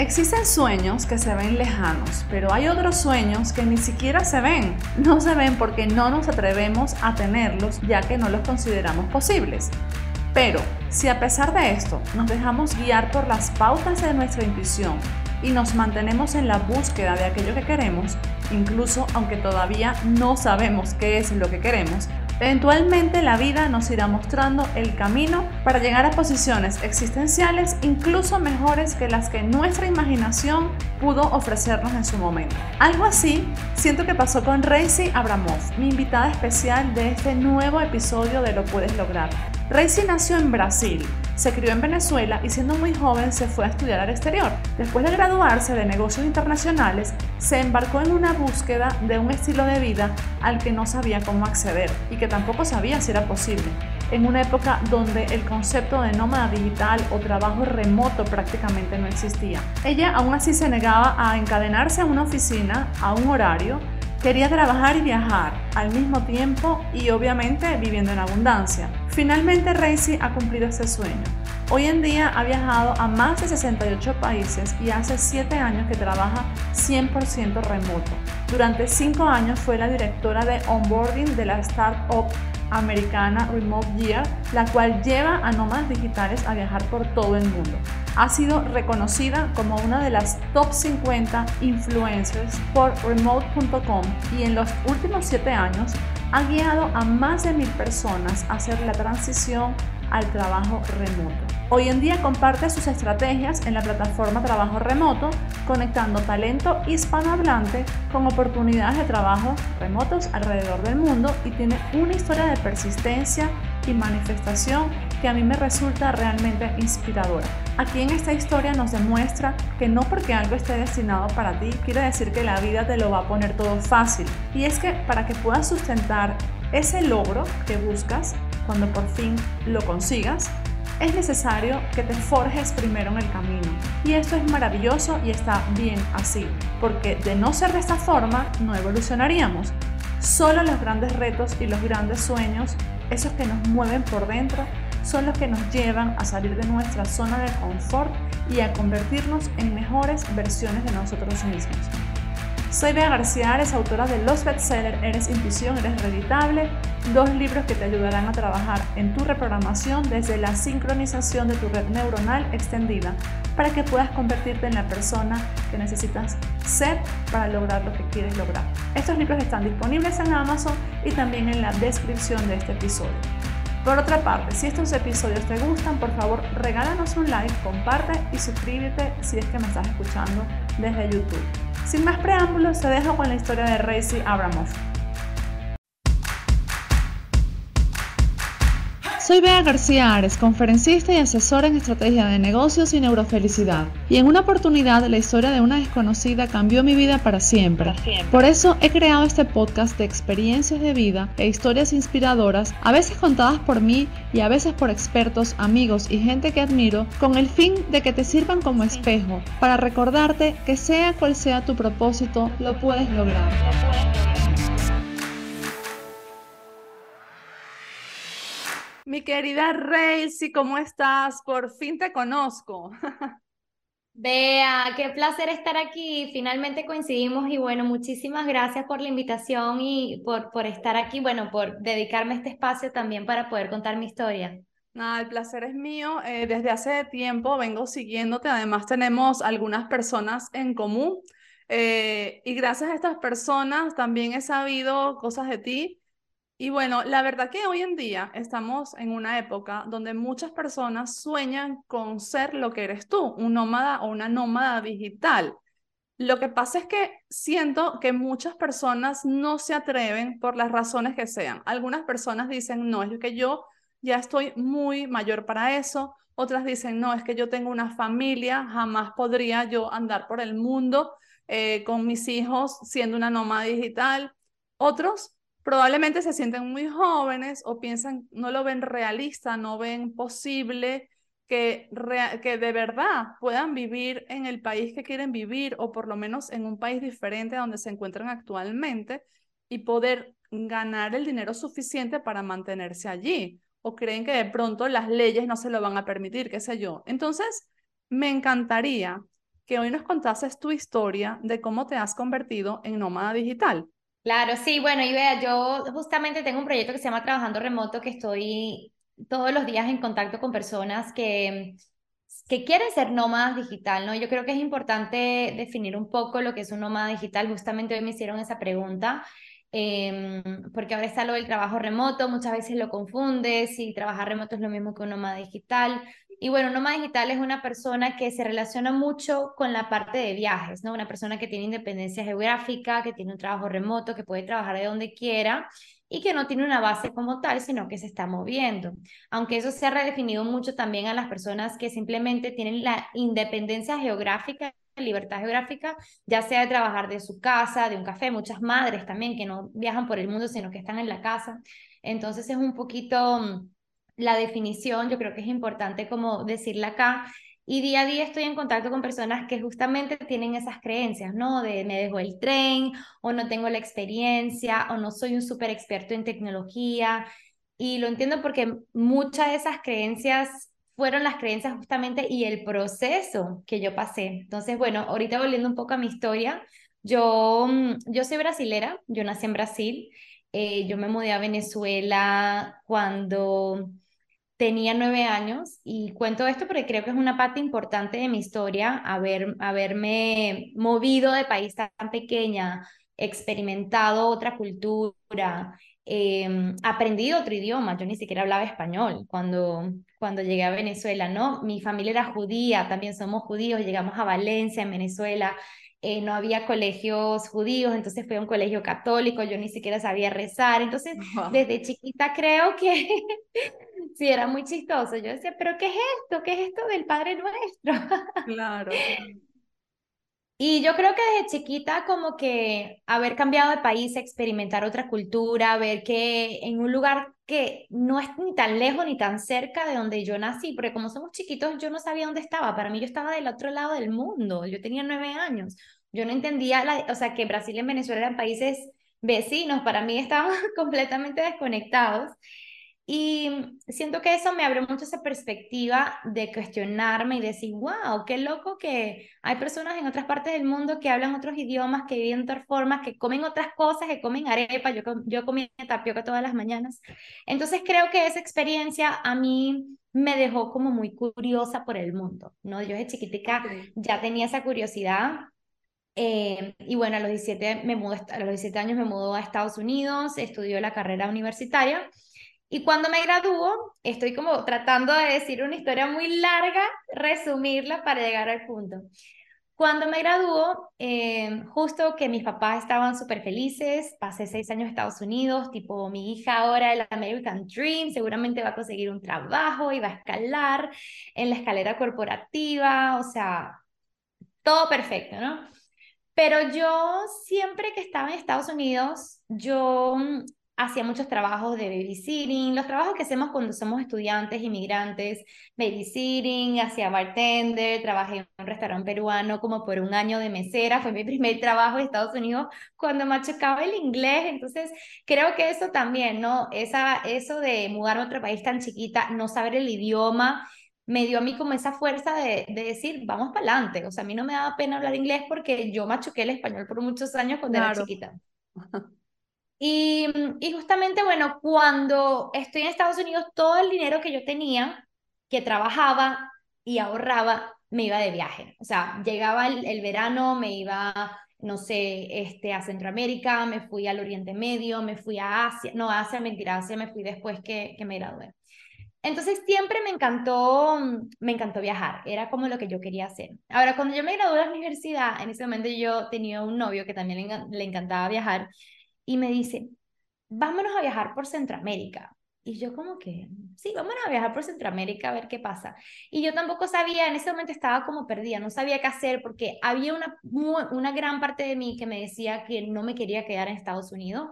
Existen sueños que se ven lejanos, pero hay otros sueños que ni siquiera se ven. No se ven porque no nos atrevemos a tenerlos ya que no los consideramos posibles. Pero si a pesar de esto nos dejamos guiar por las pautas de nuestra intuición y nos mantenemos en la búsqueda de aquello que queremos, incluso aunque todavía no sabemos qué es lo que queremos, Eventualmente la vida nos irá mostrando el camino para llegar a posiciones existenciales incluso mejores que las que nuestra imaginación pudo ofrecernos en su momento. Algo así siento que pasó con Reisi Abramov, mi invitada especial de este nuevo episodio de Lo Puedes Lograr. Reisi nació en Brasil, se crió en Venezuela y siendo muy joven se fue a estudiar al exterior. Después de graduarse de negocios internacionales, se embarcó en una búsqueda de un estilo de vida al que no sabía cómo acceder y que tampoco sabía si era posible en una época donde el concepto de nómada digital o trabajo remoto prácticamente no existía. Ella aún así se negaba a encadenarse a una oficina, a un horario, Quería trabajar y viajar al mismo tiempo y obviamente viviendo en abundancia. Finalmente Reisi ha cumplido ese sueño. Hoy en día ha viajado a más de 68 países y hace 7 años que trabaja 100% remoto. Durante 5 años fue la directora de onboarding de la startup americana Remote Year, la cual lleva a nómadas digitales a viajar por todo el mundo. Ha sido reconocida como una de las top 50 influencers por remote.com y en los últimos 7 años ha guiado a más de mil personas a hacer la transición al trabajo remoto. Hoy en día comparte sus estrategias en la plataforma Trabajo Remoto, conectando talento hispanohablante con oportunidades de trabajo remotos alrededor del mundo y tiene una historia de persistencia y manifestación que a mí me resulta realmente inspiradora. Aquí en esta historia nos demuestra que no porque algo esté destinado para ti quiere decir que la vida te lo va a poner todo fácil. Y es que para que puedas sustentar ese logro que buscas, cuando por fin lo consigas, es necesario que te forjes primero en el camino. Y esto es maravilloso y está bien así, porque de no ser de esta forma no evolucionaríamos. Solo los grandes retos y los grandes sueños, esos que nos mueven por dentro, son los que nos llevan a salir de nuestra zona de confort y a convertirnos en mejores versiones de nosotros mismos. Soy Bea García Ares, autora de los bestsellers Eres Intuición, Eres Reditable, dos libros que te ayudarán a trabajar en tu reprogramación desde la sincronización de tu red neuronal extendida para que puedas convertirte en la persona que necesitas ser para lograr lo que quieres lograr. Estos libros están disponibles en Amazon y también en la descripción de este episodio. Por otra parte, si estos episodios te gustan, por favor regálanos un like, comparte y suscríbete si es que me estás escuchando desde YouTube. Sin más preámbulos, te dejo con la historia de Racy Abramov. Soy Bea García Ares, conferencista y asesora en estrategia de negocios y neurofelicidad. Y en una oportunidad, la historia de una desconocida cambió mi vida para siempre. Por eso he creado este podcast de experiencias de vida e historias inspiradoras, a veces contadas por mí y a veces por expertos, amigos y gente que admiro, con el fin de que te sirvan como espejo para recordarte que sea cual sea tu propósito, lo puedes lograr. Mi querida Reisi, ¿cómo estás? Por fin te conozco. Bea, qué placer estar aquí. Finalmente coincidimos y bueno, muchísimas gracias por la invitación y por, por estar aquí, bueno, por dedicarme a este espacio también para poder contar mi historia. el placer es mío. Eh, desde hace tiempo vengo siguiéndote. Además, tenemos algunas personas en común. Eh, y gracias a estas personas también he sabido cosas de ti y bueno, la verdad que hoy en día estamos en una época donde muchas personas sueñan con ser lo que eres tú, un nómada o una nómada digital. Lo que pasa es que siento que muchas personas no se atreven por las razones que sean. Algunas personas dicen, no, es que yo ya estoy muy mayor para eso. Otras dicen, no, es que yo tengo una familia, jamás podría yo andar por el mundo eh, con mis hijos siendo una nómada digital. Otros probablemente se sienten muy jóvenes o piensan, no lo ven realista, no ven posible que, que de verdad puedan vivir en el país que quieren vivir o por lo menos en un país diferente a donde se encuentran actualmente y poder ganar el dinero suficiente para mantenerse allí o creen que de pronto las leyes no se lo van a permitir, qué sé yo. Entonces, me encantaría que hoy nos contases tu historia de cómo te has convertido en nómada digital. Claro, sí, bueno, y vea, yo justamente tengo un proyecto que se llama Trabajando Remoto, que estoy todos los días en contacto con personas que, que quieren ser nómadas digital, ¿no? Yo creo que es importante definir un poco lo que es un nómada digital. Justamente hoy me hicieron esa pregunta. Em, porque ahora está lo del trabajo remoto, muchas veces lo confundes, si trabajar remoto es lo mismo que un nómada digital. Y bueno, nómada digital es una persona que se relaciona mucho con la parte de viajes, ¿no? Una persona que tiene independencia geográfica, que tiene un trabajo remoto, que puede trabajar de donde quiera y que no tiene una base como tal, sino que se está moviendo. Aunque eso se ha redefinido mucho también a las personas que simplemente tienen la independencia geográfica libertad geográfica, ya sea de trabajar de su casa, de un café, muchas madres también que no viajan por el mundo, sino que están en la casa. Entonces es un poquito mm, la definición, yo creo que es importante como decirla acá. Y día a día estoy en contacto con personas que justamente tienen esas creencias, ¿no? De me dejo el tren, o no tengo la experiencia, o no soy un súper experto en tecnología. Y lo entiendo porque muchas de esas creencias fueron las creencias justamente y el proceso que yo pasé. Entonces, bueno, ahorita volviendo un poco a mi historia, yo, mm, yo soy brasilera, yo nací en Brasil, eh, yo me mudé a Venezuela cuando tenía nueve años y cuento esto porque creo que es una parte importante de mi historia, haber, haberme movido de país tan pequeña, experimentado otra cultura, eh, aprendí otro idioma, yo ni siquiera hablaba español cuando, cuando llegué a Venezuela, ¿no? Mi familia era judía, también somos judíos, llegamos a Valencia, en Venezuela, eh, no había colegios judíos, entonces fui a un colegio católico, yo ni siquiera sabía rezar, entonces desde chiquita creo que sí, era muy chistoso, yo decía, pero ¿qué es esto? ¿Qué es esto del Padre Nuestro? claro. Y yo creo que desde chiquita como que haber cambiado de país, experimentar otra cultura, ver que en un lugar que no es ni tan lejos ni tan cerca de donde yo nací, porque como somos chiquitos yo no sabía dónde estaba, para mí yo estaba del otro lado del mundo, yo tenía nueve años, yo no entendía, la, o sea, que Brasil y Venezuela eran países vecinos, para mí estaban completamente desconectados. Y siento que eso me abre mucho esa perspectiva de cuestionarme y decir, wow, qué loco que hay personas en otras partes del mundo que hablan otros idiomas, que viven de otras formas, que comen otras cosas, que comen arepa, yo, yo comía tapioca todas las mañanas. Entonces creo que esa experiencia a mí me dejó como muy curiosa por el mundo, ¿no? Yo de chiquitica ya tenía esa curiosidad. Eh, y bueno, a los 17, me mudó, a los 17 años me mudó a Estados Unidos, estudió la carrera universitaria y cuando me graduó, estoy como tratando de decir una historia muy larga, resumirla para llegar al punto. Cuando me graduó, eh, justo que mis papás estaban súper felices, pasé seis años en Estados Unidos, tipo mi hija ahora el American Dream, seguramente va a conseguir un trabajo y va a escalar en la escalera corporativa, o sea, todo perfecto, ¿no? Pero yo siempre que estaba en Estados Unidos, yo hacía muchos trabajos de babysitting, los trabajos que hacemos cuando somos estudiantes, inmigrantes, babysitting, hacía bartender, trabajé en un restaurante peruano como por un año de mesera, fue mi primer trabajo en Estados Unidos cuando machucaba el inglés, entonces creo que eso también, ¿no? Esa, eso de mudarme a otro país tan chiquita, no saber el idioma, me dio a mí como esa fuerza de, de decir, vamos para adelante, o sea, a mí no me daba pena hablar inglés porque yo machuqué el español por muchos años cuando era chiquita. Y, y justamente, bueno, cuando estoy en Estados Unidos, todo el dinero que yo tenía, que trabajaba y ahorraba, me iba de viaje. O sea, llegaba el, verano, me iba, no sé, este, a Centroamérica, me fui al Oriente Medio, me fui a Asia, no, Asia, mentira, Asia me fui después que, que me gradué. Entonces siempre me encantó, me encantó viajar, era como lo que yo quería hacer. Ahora, cuando yo me gradué de la universidad, en ese momento yo tenía un novio que también le encantaba viajar y me dice, vámonos a viajar por Centroamérica. Y yo como que, sí, vámonos a viajar por Centroamérica a ver qué pasa. Y yo tampoco sabía, en ese momento estaba como perdida, no sabía qué hacer porque había una, una gran parte de mí que me decía que no me quería quedar en Estados Unidos,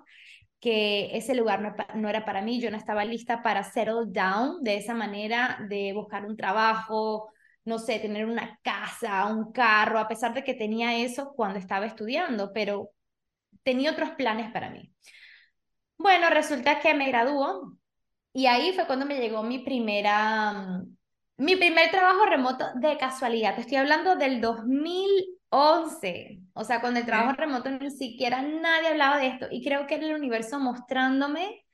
que ese lugar no, no era para mí, yo no estaba lista para settle down de esa manera, de buscar un trabajo, no sé, tener una casa, un carro, a pesar de que tenía eso cuando estaba estudiando, pero tenía otros planes para mí. Bueno, resulta que me graduó y ahí fue cuando me llegó mi primera, Mi primer trabajo remoto de casualidad, te estoy hablando del 2011, o sea, con el trabajo remoto ni siquiera nadie hablaba de esto y creo que era el universo mostrándome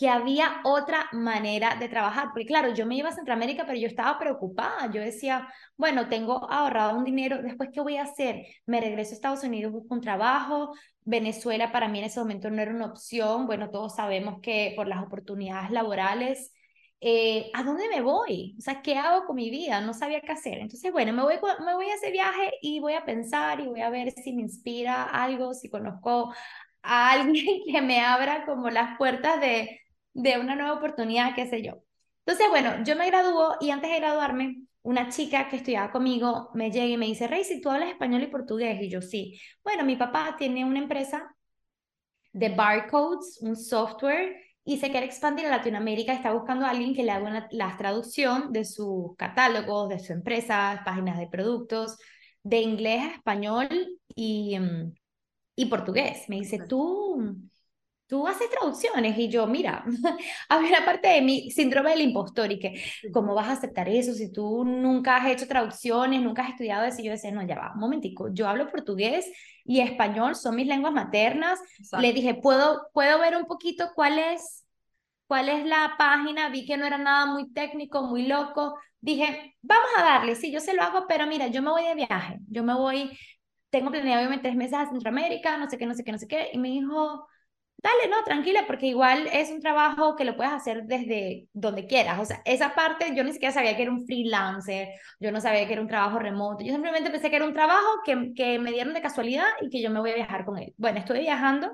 que había otra manera de trabajar, porque claro, yo me iba a Centroamérica, pero yo estaba preocupada, yo decía, bueno, tengo ahorrado un dinero, después, ¿qué voy a hacer? Me regreso a Estados Unidos, busco un trabajo, Venezuela para mí en ese momento no era una opción, bueno, todos sabemos que por las oportunidades laborales, eh, ¿a dónde me voy? O sea, ¿qué hago con mi vida? No sabía qué hacer. Entonces, bueno, me voy, me voy a ese viaje y voy a pensar y voy a ver si me inspira algo, si conozco a alguien que me abra como las puertas de, de una nueva oportunidad, qué sé yo. Entonces, bueno, yo me graduó y antes de graduarme, una chica que estudiaba conmigo me llega y me dice, Rey, si tú hablas español y portugués, y yo sí. Bueno, mi papá tiene una empresa de barcodes, un software, y se quiere expandir a Latinoamérica, está buscando a alguien que le haga la traducción de sus catálogos, de su empresa, páginas de productos, de inglés a español y, mm, y portugués. Me dice, tú tú haces traducciones y yo, mira, había una parte de mi síndrome del impostor y que, ¿cómo vas a aceptar eso si tú nunca has hecho traducciones, nunca has estudiado eso? Y yo decía, no, ya va, un momentico, yo hablo portugués y español, son mis lenguas maternas. Le dije, ¿puedo, ¿puedo ver un poquito cuál es, cuál es la página? Vi que no era nada muy técnico, muy loco. Dije, vamos a darle, sí, yo se lo hago, pero mira, yo me voy de viaje, yo me voy, tengo planeado obviamente tres meses a Centroamérica, no sé qué, no sé qué, no sé qué, y me dijo dale, no, tranquila, porque igual es un trabajo que lo puedes hacer desde donde quieras. O sea, esa parte yo ni siquiera sabía que era un freelancer, yo no sabía que era un trabajo remoto, yo simplemente pensé que era un trabajo que, que me dieron de casualidad y que yo me voy a viajar con él. Bueno, estuve viajando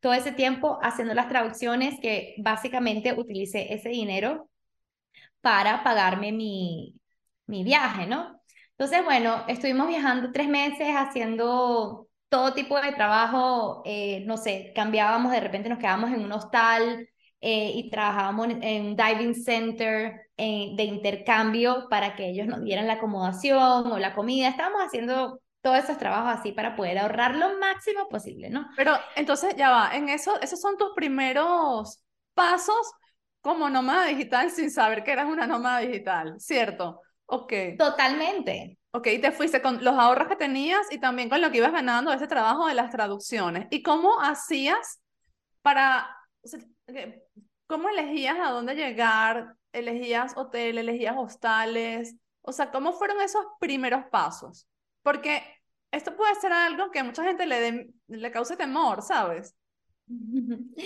todo ese tiempo haciendo las traducciones que básicamente utilicé ese dinero para pagarme mi, mi viaje, ¿no? Entonces, bueno, estuvimos viajando tres meses haciendo todo tipo de trabajo, eh, no sé, cambiábamos, de repente nos quedábamos en un hostal eh, y trabajábamos en un diving center de intercambio para que ellos nos dieran la acomodación o la comida. Estábamos haciendo todos esos trabajos así para poder ahorrar lo máximo posible, ¿no? Pero entonces ya va, en eso, esos son tus primeros pasos como nómada digital sin saber que eras una nómada digital, ¿cierto? Ok. Totalmente. Ok, te fuiste con los ahorros que tenías y también con lo que ibas ganando de ese trabajo de las traducciones. ¿Y cómo hacías para, cómo elegías a dónde llegar? ¿Elegías hotel, elegías hostales? O sea, ¿cómo fueron esos primeros pasos? Porque esto puede ser algo que a mucha gente le, le cause temor, ¿sabes?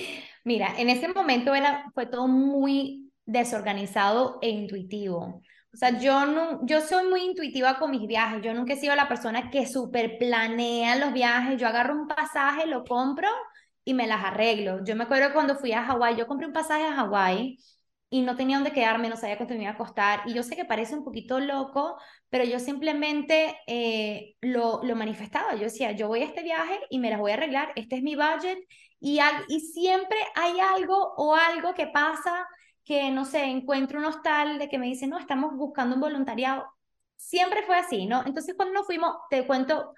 Mira, en ese momento era, fue todo muy desorganizado e intuitivo. O sea, yo, no, yo soy muy intuitiva con mis viajes. Yo nunca he sido la persona que super planea los viajes. Yo agarro un pasaje, lo compro y me las arreglo. Yo me acuerdo cuando fui a Hawái, yo compré un pasaje a Hawái y no tenía dónde quedarme, no sabía cuánto me iba a costar. Y yo sé que parece un poquito loco, pero yo simplemente eh, lo, lo manifestaba. Yo decía, yo voy a este viaje y me las voy a arreglar, este es mi budget. Y, y siempre hay algo o algo que pasa que, no sé, encuentro un hostal de que me dicen, no, estamos buscando un voluntariado. Siempre fue así, ¿no? Entonces cuando nos fuimos, te cuento,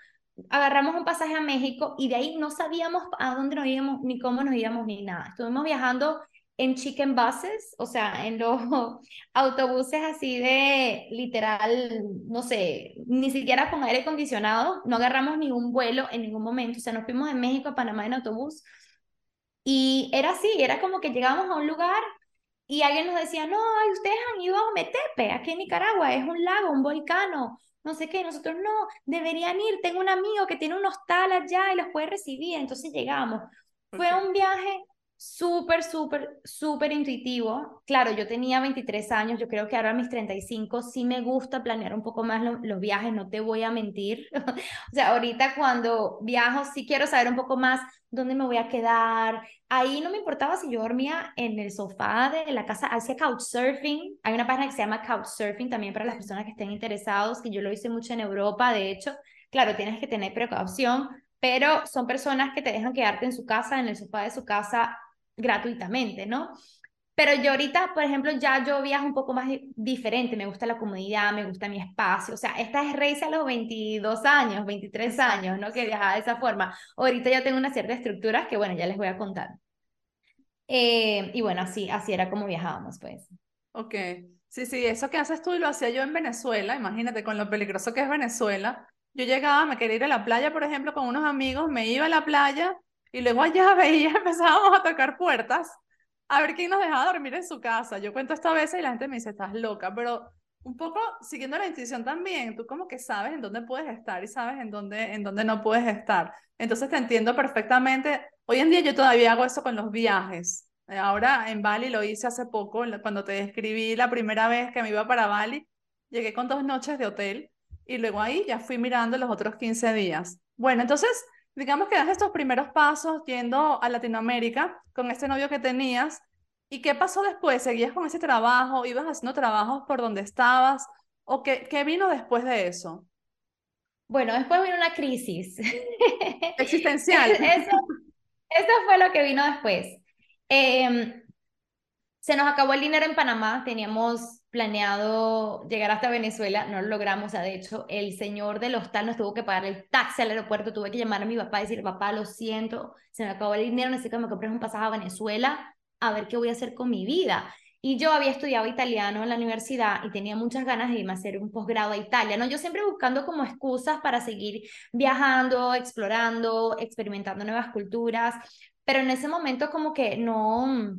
agarramos un pasaje a México y de ahí no sabíamos a dónde nos íbamos, ni cómo nos íbamos, ni nada. Estuvimos viajando en chicken buses, o sea, en los autobuses así de literal, no sé, ni siquiera con aire acondicionado, no agarramos ningún vuelo en ningún momento, o sea, nos fuimos de México a Panamá en autobús y era así, era como que llegábamos a un lugar y alguien nos decía, no, ay, ustedes han ido a Metepe, aquí en Nicaragua, es un lago, un volcán, no sé qué, nosotros no, deberían ir, tengo un amigo que tiene un hostal allá y los puede recibir, entonces llegamos. Fue un viaje súper, súper, súper intuitivo. Claro, yo tenía 23 años, yo creo que ahora a mis 35 sí me gusta planear un poco más los viajes, no te voy a mentir. o sea, ahorita cuando viajo sí quiero saber un poco más dónde me voy a quedar. Ahí no me importaba si yo dormía en el sofá de la casa, hacía couchsurfing. Hay una página que se llama couchsurfing también para las personas que estén interesados, que yo lo hice mucho en Europa, de hecho. Claro, tienes que tener precaución, pero son personas que te dejan quedarte en su casa, en el sofá de su casa gratuitamente, ¿no? Pero yo ahorita, por ejemplo, ya yo viajo un poco más diferente, me gusta la comodidad, me gusta mi espacio, o sea, esta es Reisa a los 22 años, 23 años, ¿no? Que viajaba de esa forma. Ahorita ya tengo una cierta estructuras que, bueno, ya les voy a contar. Eh, y bueno, así, así era como viajábamos, pues. Ok. Sí, sí, eso que haces tú y lo hacía yo en Venezuela, imagínate con lo peligroso que es Venezuela. Yo llegaba, me quería ir a la playa, por ejemplo, con unos amigos, me iba a la playa y luego allá veía, empezábamos a tocar puertas a ver quién nos dejaba dormir en su casa. Yo cuento esto a veces y la gente me dice, estás loca, pero un poco siguiendo la intuición también, tú como que sabes en dónde puedes estar y sabes en dónde, en dónde no puedes estar. Entonces te entiendo perfectamente. Hoy en día yo todavía hago eso con los viajes. Ahora en Bali lo hice hace poco, cuando te describí la primera vez que me iba para Bali, llegué con dos noches de hotel y luego ahí ya fui mirando los otros 15 días. Bueno, entonces digamos que das estos primeros pasos yendo a Latinoamérica con este novio que tenías. ¿Y qué pasó después? ¿Seguías con ese trabajo? ¿Ibas haciendo trabajos por donde estabas? ¿O qué, qué vino después de eso? Bueno, después vino una crisis. Existencial. eso, eso fue lo que vino después. Eh, se nos acabó el dinero en Panamá, teníamos planeado llegar hasta Venezuela, no lo logramos, o sea, de hecho, el señor del hostal nos tuvo que pagar el taxi al aeropuerto, tuve que llamar a mi papá y decir, papá, lo siento, se me acabó el dinero, necesito que me compres un pasaje a Venezuela, a ver qué voy a hacer con mi vida. Y yo había estudiado italiano en la universidad y tenía muchas ganas de irme a hacer un posgrado a Italia, ¿no? Yo siempre buscando como excusas para seguir viajando, explorando, experimentando nuevas culturas, pero en ese momento como que no,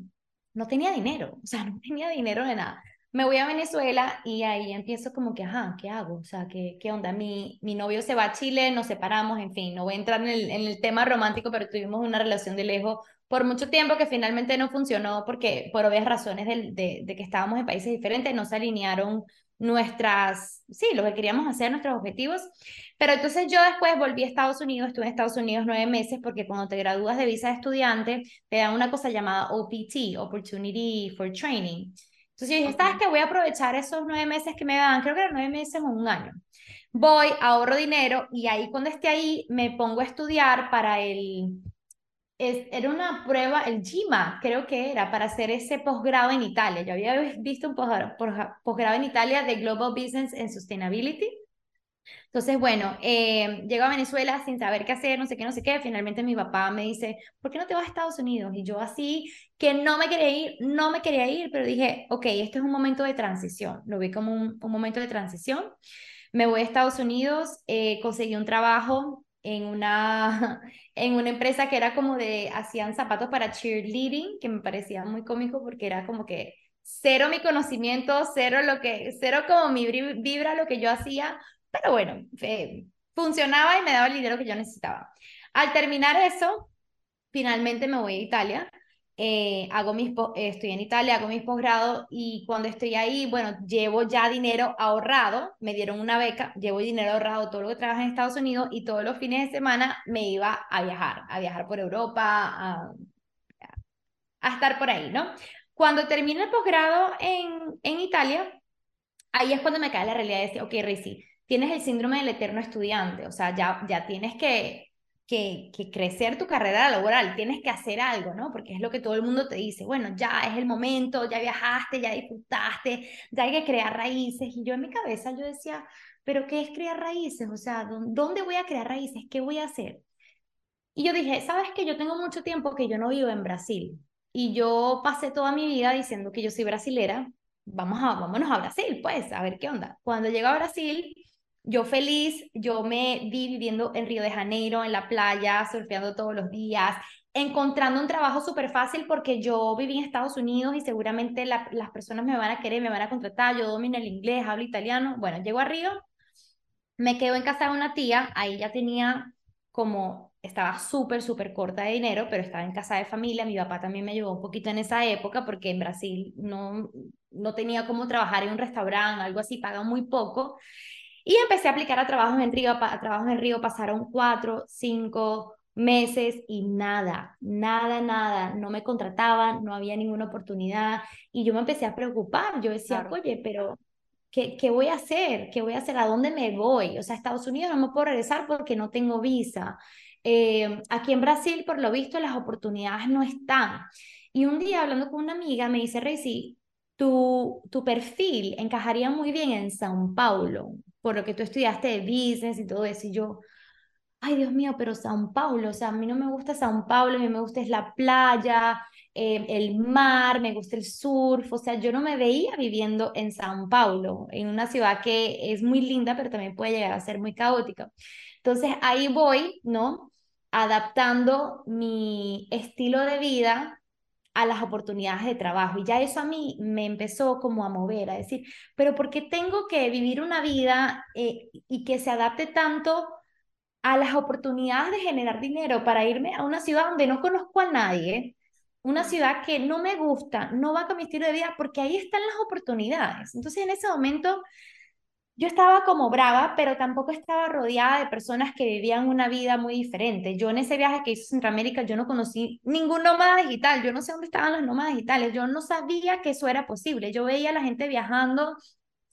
no tenía dinero, o sea, no tenía dinero de nada. Me voy a Venezuela y ahí empiezo como que, ajá, ¿qué hago? O sea, ¿qué, qué onda? Mi, mi novio se va a Chile, nos separamos, en fin, no voy a entrar en el, en el tema romántico, pero tuvimos una relación de lejos por mucho tiempo que finalmente no funcionó porque por obvias razones de, de, de que estábamos en países diferentes, no se alinearon nuestras, sí, lo que queríamos hacer, nuestros objetivos. Pero entonces yo después volví a Estados Unidos, estuve en Estados Unidos nueve meses porque cuando te gradúas de visa de estudiante, te dan una cosa llamada OPT, Opportunity for Training. Entonces yo dije, ¿sabes qué? Voy a aprovechar esos nueve meses que me dan, creo que eran nueve meses o un año. Voy, ahorro dinero y ahí cuando esté ahí me pongo a estudiar para el era una prueba, el GIMA creo que era, para hacer ese posgrado en Italia. Yo había visto un posgrado en Italia de Global Business and Sustainability. Entonces, bueno, eh, llego a Venezuela sin saber qué hacer, no sé qué, no sé qué. Finalmente mi papá me dice, ¿por qué no te vas a Estados Unidos? Y yo así, que no me quería ir, no me quería ir, pero dije, ok, esto es un momento de transición. Lo vi como un, un momento de transición. Me voy a Estados Unidos, eh, conseguí un trabajo en una, en una empresa que era como de, hacían zapatos para cheerleading, que me parecía muy cómico porque era como que cero mi conocimiento, cero lo que, cero como mi vibra lo que yo hacía, pero bueno, funcionaba y me daba el dinero que yo necesitaba. Al terminar eso, finalmente me voy a Italia eh, hago mis, eh, estoy en Italia, hago mis posgrados y cuando estoy ahí, bueno, llevo ya dinero ahorrado, me dieron una beca, llevo dinero ahorrado todo lo que trabajo en Estados Unidos y todos los fines de semana me iba a viajar, a viajar por Europa, a, a estar por ahí, ¿no? Cuando termino el posgrado en, en Italia, ahí es cuando me cae la realidad de decir, ok, Rizy, tienes el síndrome del eterno estudiante, o sea, ya, ya tienes que que, crecer tu carrera laboral, tienes que hacer algo, ¿no? Porque es lo que todo el mundo te dice, bueno, ya es el momento, ya viajaste, ya disfrutaste, ya hay que crear raíces. Y yo en mi cabeza yo decía, pero ¿qué es crear raíces? O sea, ¿dónde voy a crear raíces? ¿Qué voy a hacer? Y yo dije, ¿sabes qué? Yo tengo mucho tiempo que yo no vivo en Brasil. Y yo pasé toda mi vida diciendo que yo soy brasilera. Vamos a, vámonos a Brasil, pues, a ver qué onda. Cuando llego a Brasil, yo feliz, yo me vi viviendo en Río de Janeiro, en la playa, surfeando todos los días, encontrando un trabajo súper fácil porque yo viví en Estados Unidos y seguramente las personas me van a querer, me van a contratar, yo domino el inglés, hablo italiano. Bueno, llego a Río, me quedo en casa de una tía, ahí ya tenía como, estaba súper, súper corta de dinero, pero estaba en casa de familia, mi papá también me ayudó un poquito en esa época porque en Brasil no, no tenía como trabajar en un restaurante, algo así, pagan muy poco. Y empecé a aplicar a trabajos en Río, a trabajos en Río pasaron cuatro, cinco meses y nada, nada, nada, no me contrataban, no había ninguna oportunidad y yo me empecé a preocupar, yo decía, oye, pero ¿qué, ¿qué voy a hacer? ¿Qué voy a hacer? ¿A dónde me voy? O sea, a Estados Unidos no me puedo regresar porque no tengo visa. Eh, aquí en Brasil, por lo visto, las oportunidades no están. Y un día hablando con una amiga me dice, Rey, tu, tu perfil encajaría muy bien en São Paulo por lo que tú estudiaste de business y todo eso, y yo, ay Dios mío, pero Sao Paulo, o sea, a mí no me gusta Sao Paulo, a mí me gusta es la playa, eh, el mar, me gusta el surf, o sea, yo no me veía viviendo en Sao Paulo, en una ciudad que es muy linda, pero también puede llegar a ser muy caótica. Entonces ahí voy, ¿no? Adaptando mi estilo de vida a las oportunidades de trabajo. Y ya eso a mí me empezó como a mover, a decir, pero ¿por qué tengo que vivir una vida eh, y que se adapte tanto a las oportunidades de generar dinero para irme a una ciudad donde no conozco a nadie? Una ciudad que no me gusta, no va con mi estilo de vida, porque ahí están las oportunidades. Entonces en ese momento yo estaba como brava, pero tampoco estaba rodeada de personas que vivían una vida muy diferente. Yo en ese viaje que hice a Centroamérica, yo no conocí ningún nómada digital, yo no sé dónde estaban los nómadas digitales, yo no sabía que eso era posible. Yo veía a la gente viajando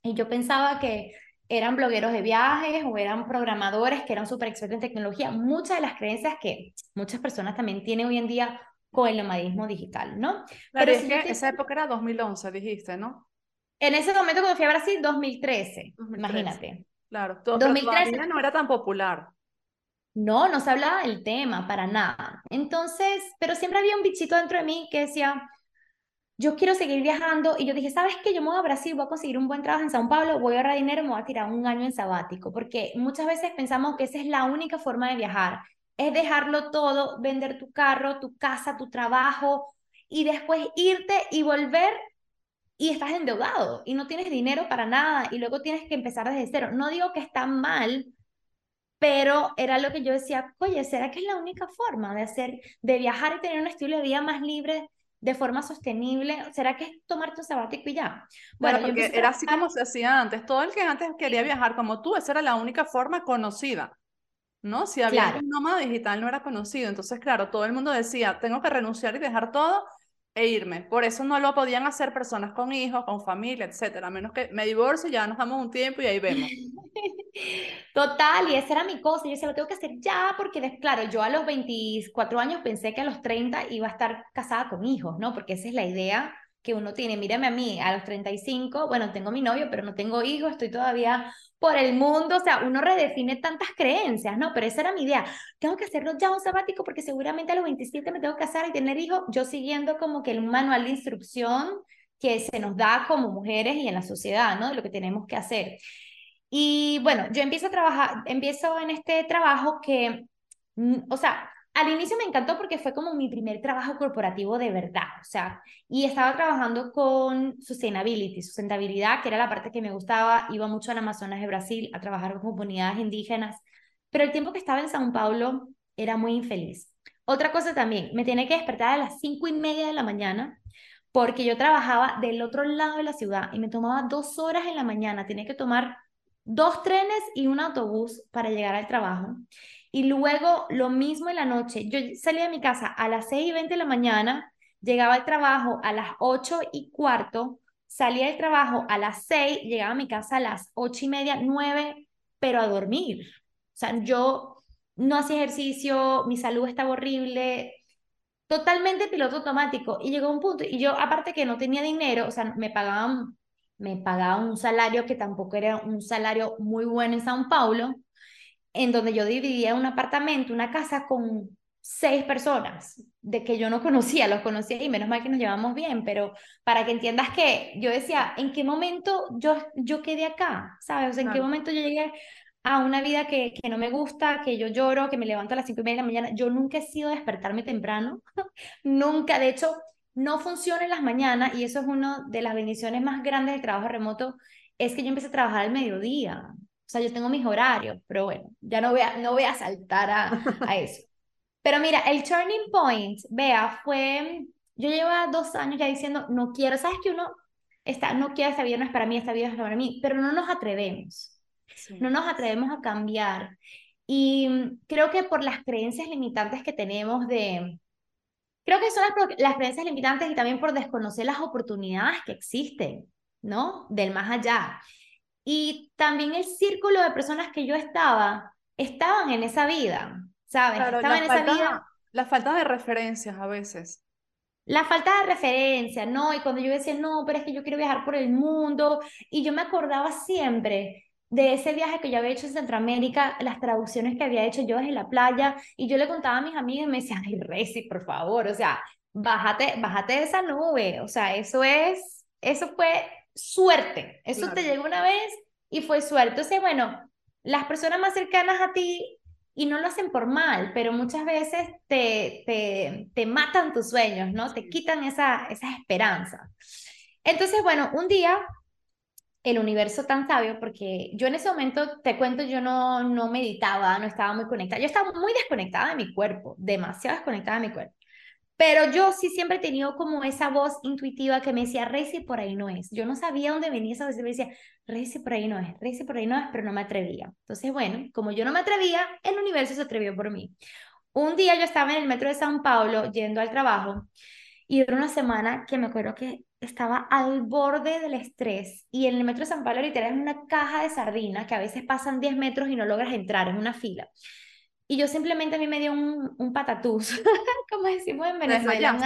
y yo pensaba que eran blogueros de viajes o eran programadores que eran súper expertos en tecnología. Muchas de las creencias que muchas personas también tienen hoy en día con el nomadismo digital, ¿no? Pero es que esa época era 2011, dijiste, ¿no? En ese momento cuando fui a Brasil, 2013, imagínate. Claro, todo, 2013 no era tan popular. No, no se hablaba del tema para nada. Entonces, pero siempre había un bichito dentro de mí que decía, yo quiero seguir viajando y yo dije, ¿sabes qué? Yo me voy a Brasil, voy a conseguir un buen trabajo en Sao Paulo, voy a ahorrar dinero, me voy a tirar un año en sabático, porque muchas veces pensamos que esa es la única forma de viajar, es dejarlo todo, vender tu carro, tu casa, tu trabajo y después irte y volver y estás endeudado y no tienes dinero para nada y luego tienes que empezar desde cero. No digo que está mal, pero era lo que yo decía, oye, ¿será que es la única forma de hacer, de viajar y tener un estilo de vida más libre de forma sostenible? ¿Será que es tomarte un sabático y ya? Bueno, porque era así como se hacía antes. Todo el que antes quería viajar como tú, esa era la única forma conocida. ¿No? Si había un nómada digital no era conocido. Entonces, claro, todo el mundo decía, tengo que renunciar y dejar todo e irme. Por eso no lo podían hacer personas con hijos, con familia, etcétera. A menos que me divorcie, ya nos damos un tiempo y ahí vemos. Total, y esa era mi cosa. Yo decía, lo tengo que hacer ya, porque, claro, yo a los 24 años pensé que a los 30 iba a estar casada con hijos, ¿no? Porque esa es la idea que uno tiene. Mírame a mí, a los 35, bueno, tengo mi novio, pero no tengo hijos, estoy todavía por el mundo, o sea, uno redefine tantas creencias, ¿no? Pero esa era mi idea. Tengo que hacerlo ya un sabático porque seguramente a los 27 me tengo que casar y tener hijos, yo siguiendo como que el manual de instrucción que se nos da como mujeres y en la sociedad, ¿no? De lo que tenemos que hacer. Y bueno, yo empiezo a trabajar, empiezo en este trabajo que, mm, o sea, al inicio me encantó porque fue como mi primer trabajo corporativo de verdad, o sea, y estaba trabajando con sustainability, sustentabilidad, que era la parte que me gustaba, iba mucho al Amazonas de Brasil a trabajar con comunidades indígenas, pero el tiempo que estaba en Sao Paulo era muy infeliz. Otra cosa también, me tenía que despertar a las cinco y media de la mañana porque yo trabajaba del otro lado de la ciudad y me tomaba dos horas en la mañana, tenía que tomar dos trenes y un autobús para llegar al trabajo. Y luego lo mismo en la noche. Yo salía de mi casa a las 6 y 20 de la mañana, llegaba al trabajo a las 8 y cuarto, salía del trabajo a las 6, llegaba a mi casa a las 8 y media, 9, pero a dormir. O sea, yo no hacía ejercicio, mi salud estaba horrible, totalmente piloto automático. Y llegó un punto, y yo aparte que no tenía dinero, o sea, me pagaban, me pagaban un salario que tampoco era un salario muy bueno en Sao Paulo, en donde yo dividía un apartamento, una casa con seis personas de que yo no conocía, los conocía y menos mal que nos llevamos bien, pero para que entiendas que yo decía, ¿en qué momento yo, yo quedé acá? ¿Sabes? ¿en qué momento yo llegué a una vida que, que, no me gusta, que yo lloro, que me levanto a las cinco y media de la mañana? Yo nunca he sido despertarme temprano, nunca, de hecho, no funciona en las mañanas y eso es una de las bendiciones más grandes del trabajo remoto, es que yo empecé a trabajar al mediodía. O sea, yo tengo mis horarios, pero bueno, ya no voy a, no voy a saltar a, a eso. Pero mira, el turning point, vea, fue, yo llevaba dos años ya diciendo, no quiero, ¿sabes que uno está, no quiere esta vida, no es para mí, esta vida es para mí, pero no nos atrevemos, no nos atrevemos a cambiar. Y creo que por las creencias limitantes que tenemos de, creo que son las, las creencias limitantes y también por desconocer las oportunidades que existen, ¿no? Del más allá. Y también el círculo de personas que yo estaba, estaban en esa vida, ¿sabes? estaban en esa vida. La falta de referencias a veces. La falta de referencia, ¿no? Y cuando yo decía, no, pero es que yo quiero viajar por el mundo, y yo me acordaba siempre de ese viaje que yo había hecho en Centroamérica, las traducciones que había hecho yo desde la playa, y yo le contaba a mis amigos y me decían, ay, Reci, por favor, o sea, bájate, bájate de esa nube. O sea, eso es, eso fue suerte. Eso te llegó una vez y fue suerte. Entonces, bueno, las personas más cercanas a ti y no lo hacen por mal, pero muchas veces te, te, te matan tus sueños, ¿no? Te quitan esa, esa esperanza. Entonces, bueno, un día el universo tan sabio, porque yo en ese momento, te cuento, yo no, no meditaba, no estaba muy conectada, yo estaba muy desconectada de mi cuerpo, demasiado desconectada de mi cuerpo. Pero yo sí siempre he tenido como esa voz intuitiva que me decía, Reisi, por ahí no es. Yo no sabía dónde venía esa voz, me decía, Reisi, por ahí no es, Reisi, por ahí no es, pero no me atrevía. Entonces, bueno, como yo no me atrevía, el universo se atrevió por mí. Un día yo estaba en el metro de San Paulo yendo al trabajo y era una semana que me acuerdo que estaba al borde del estrés y en el metro de San Paulo literal es una caja de sardinas que a veces pasan 10 metros y no logras entrar, es una fila. Y yo simplemente a mí me dio un, un patatús, como decimos en Venezuela.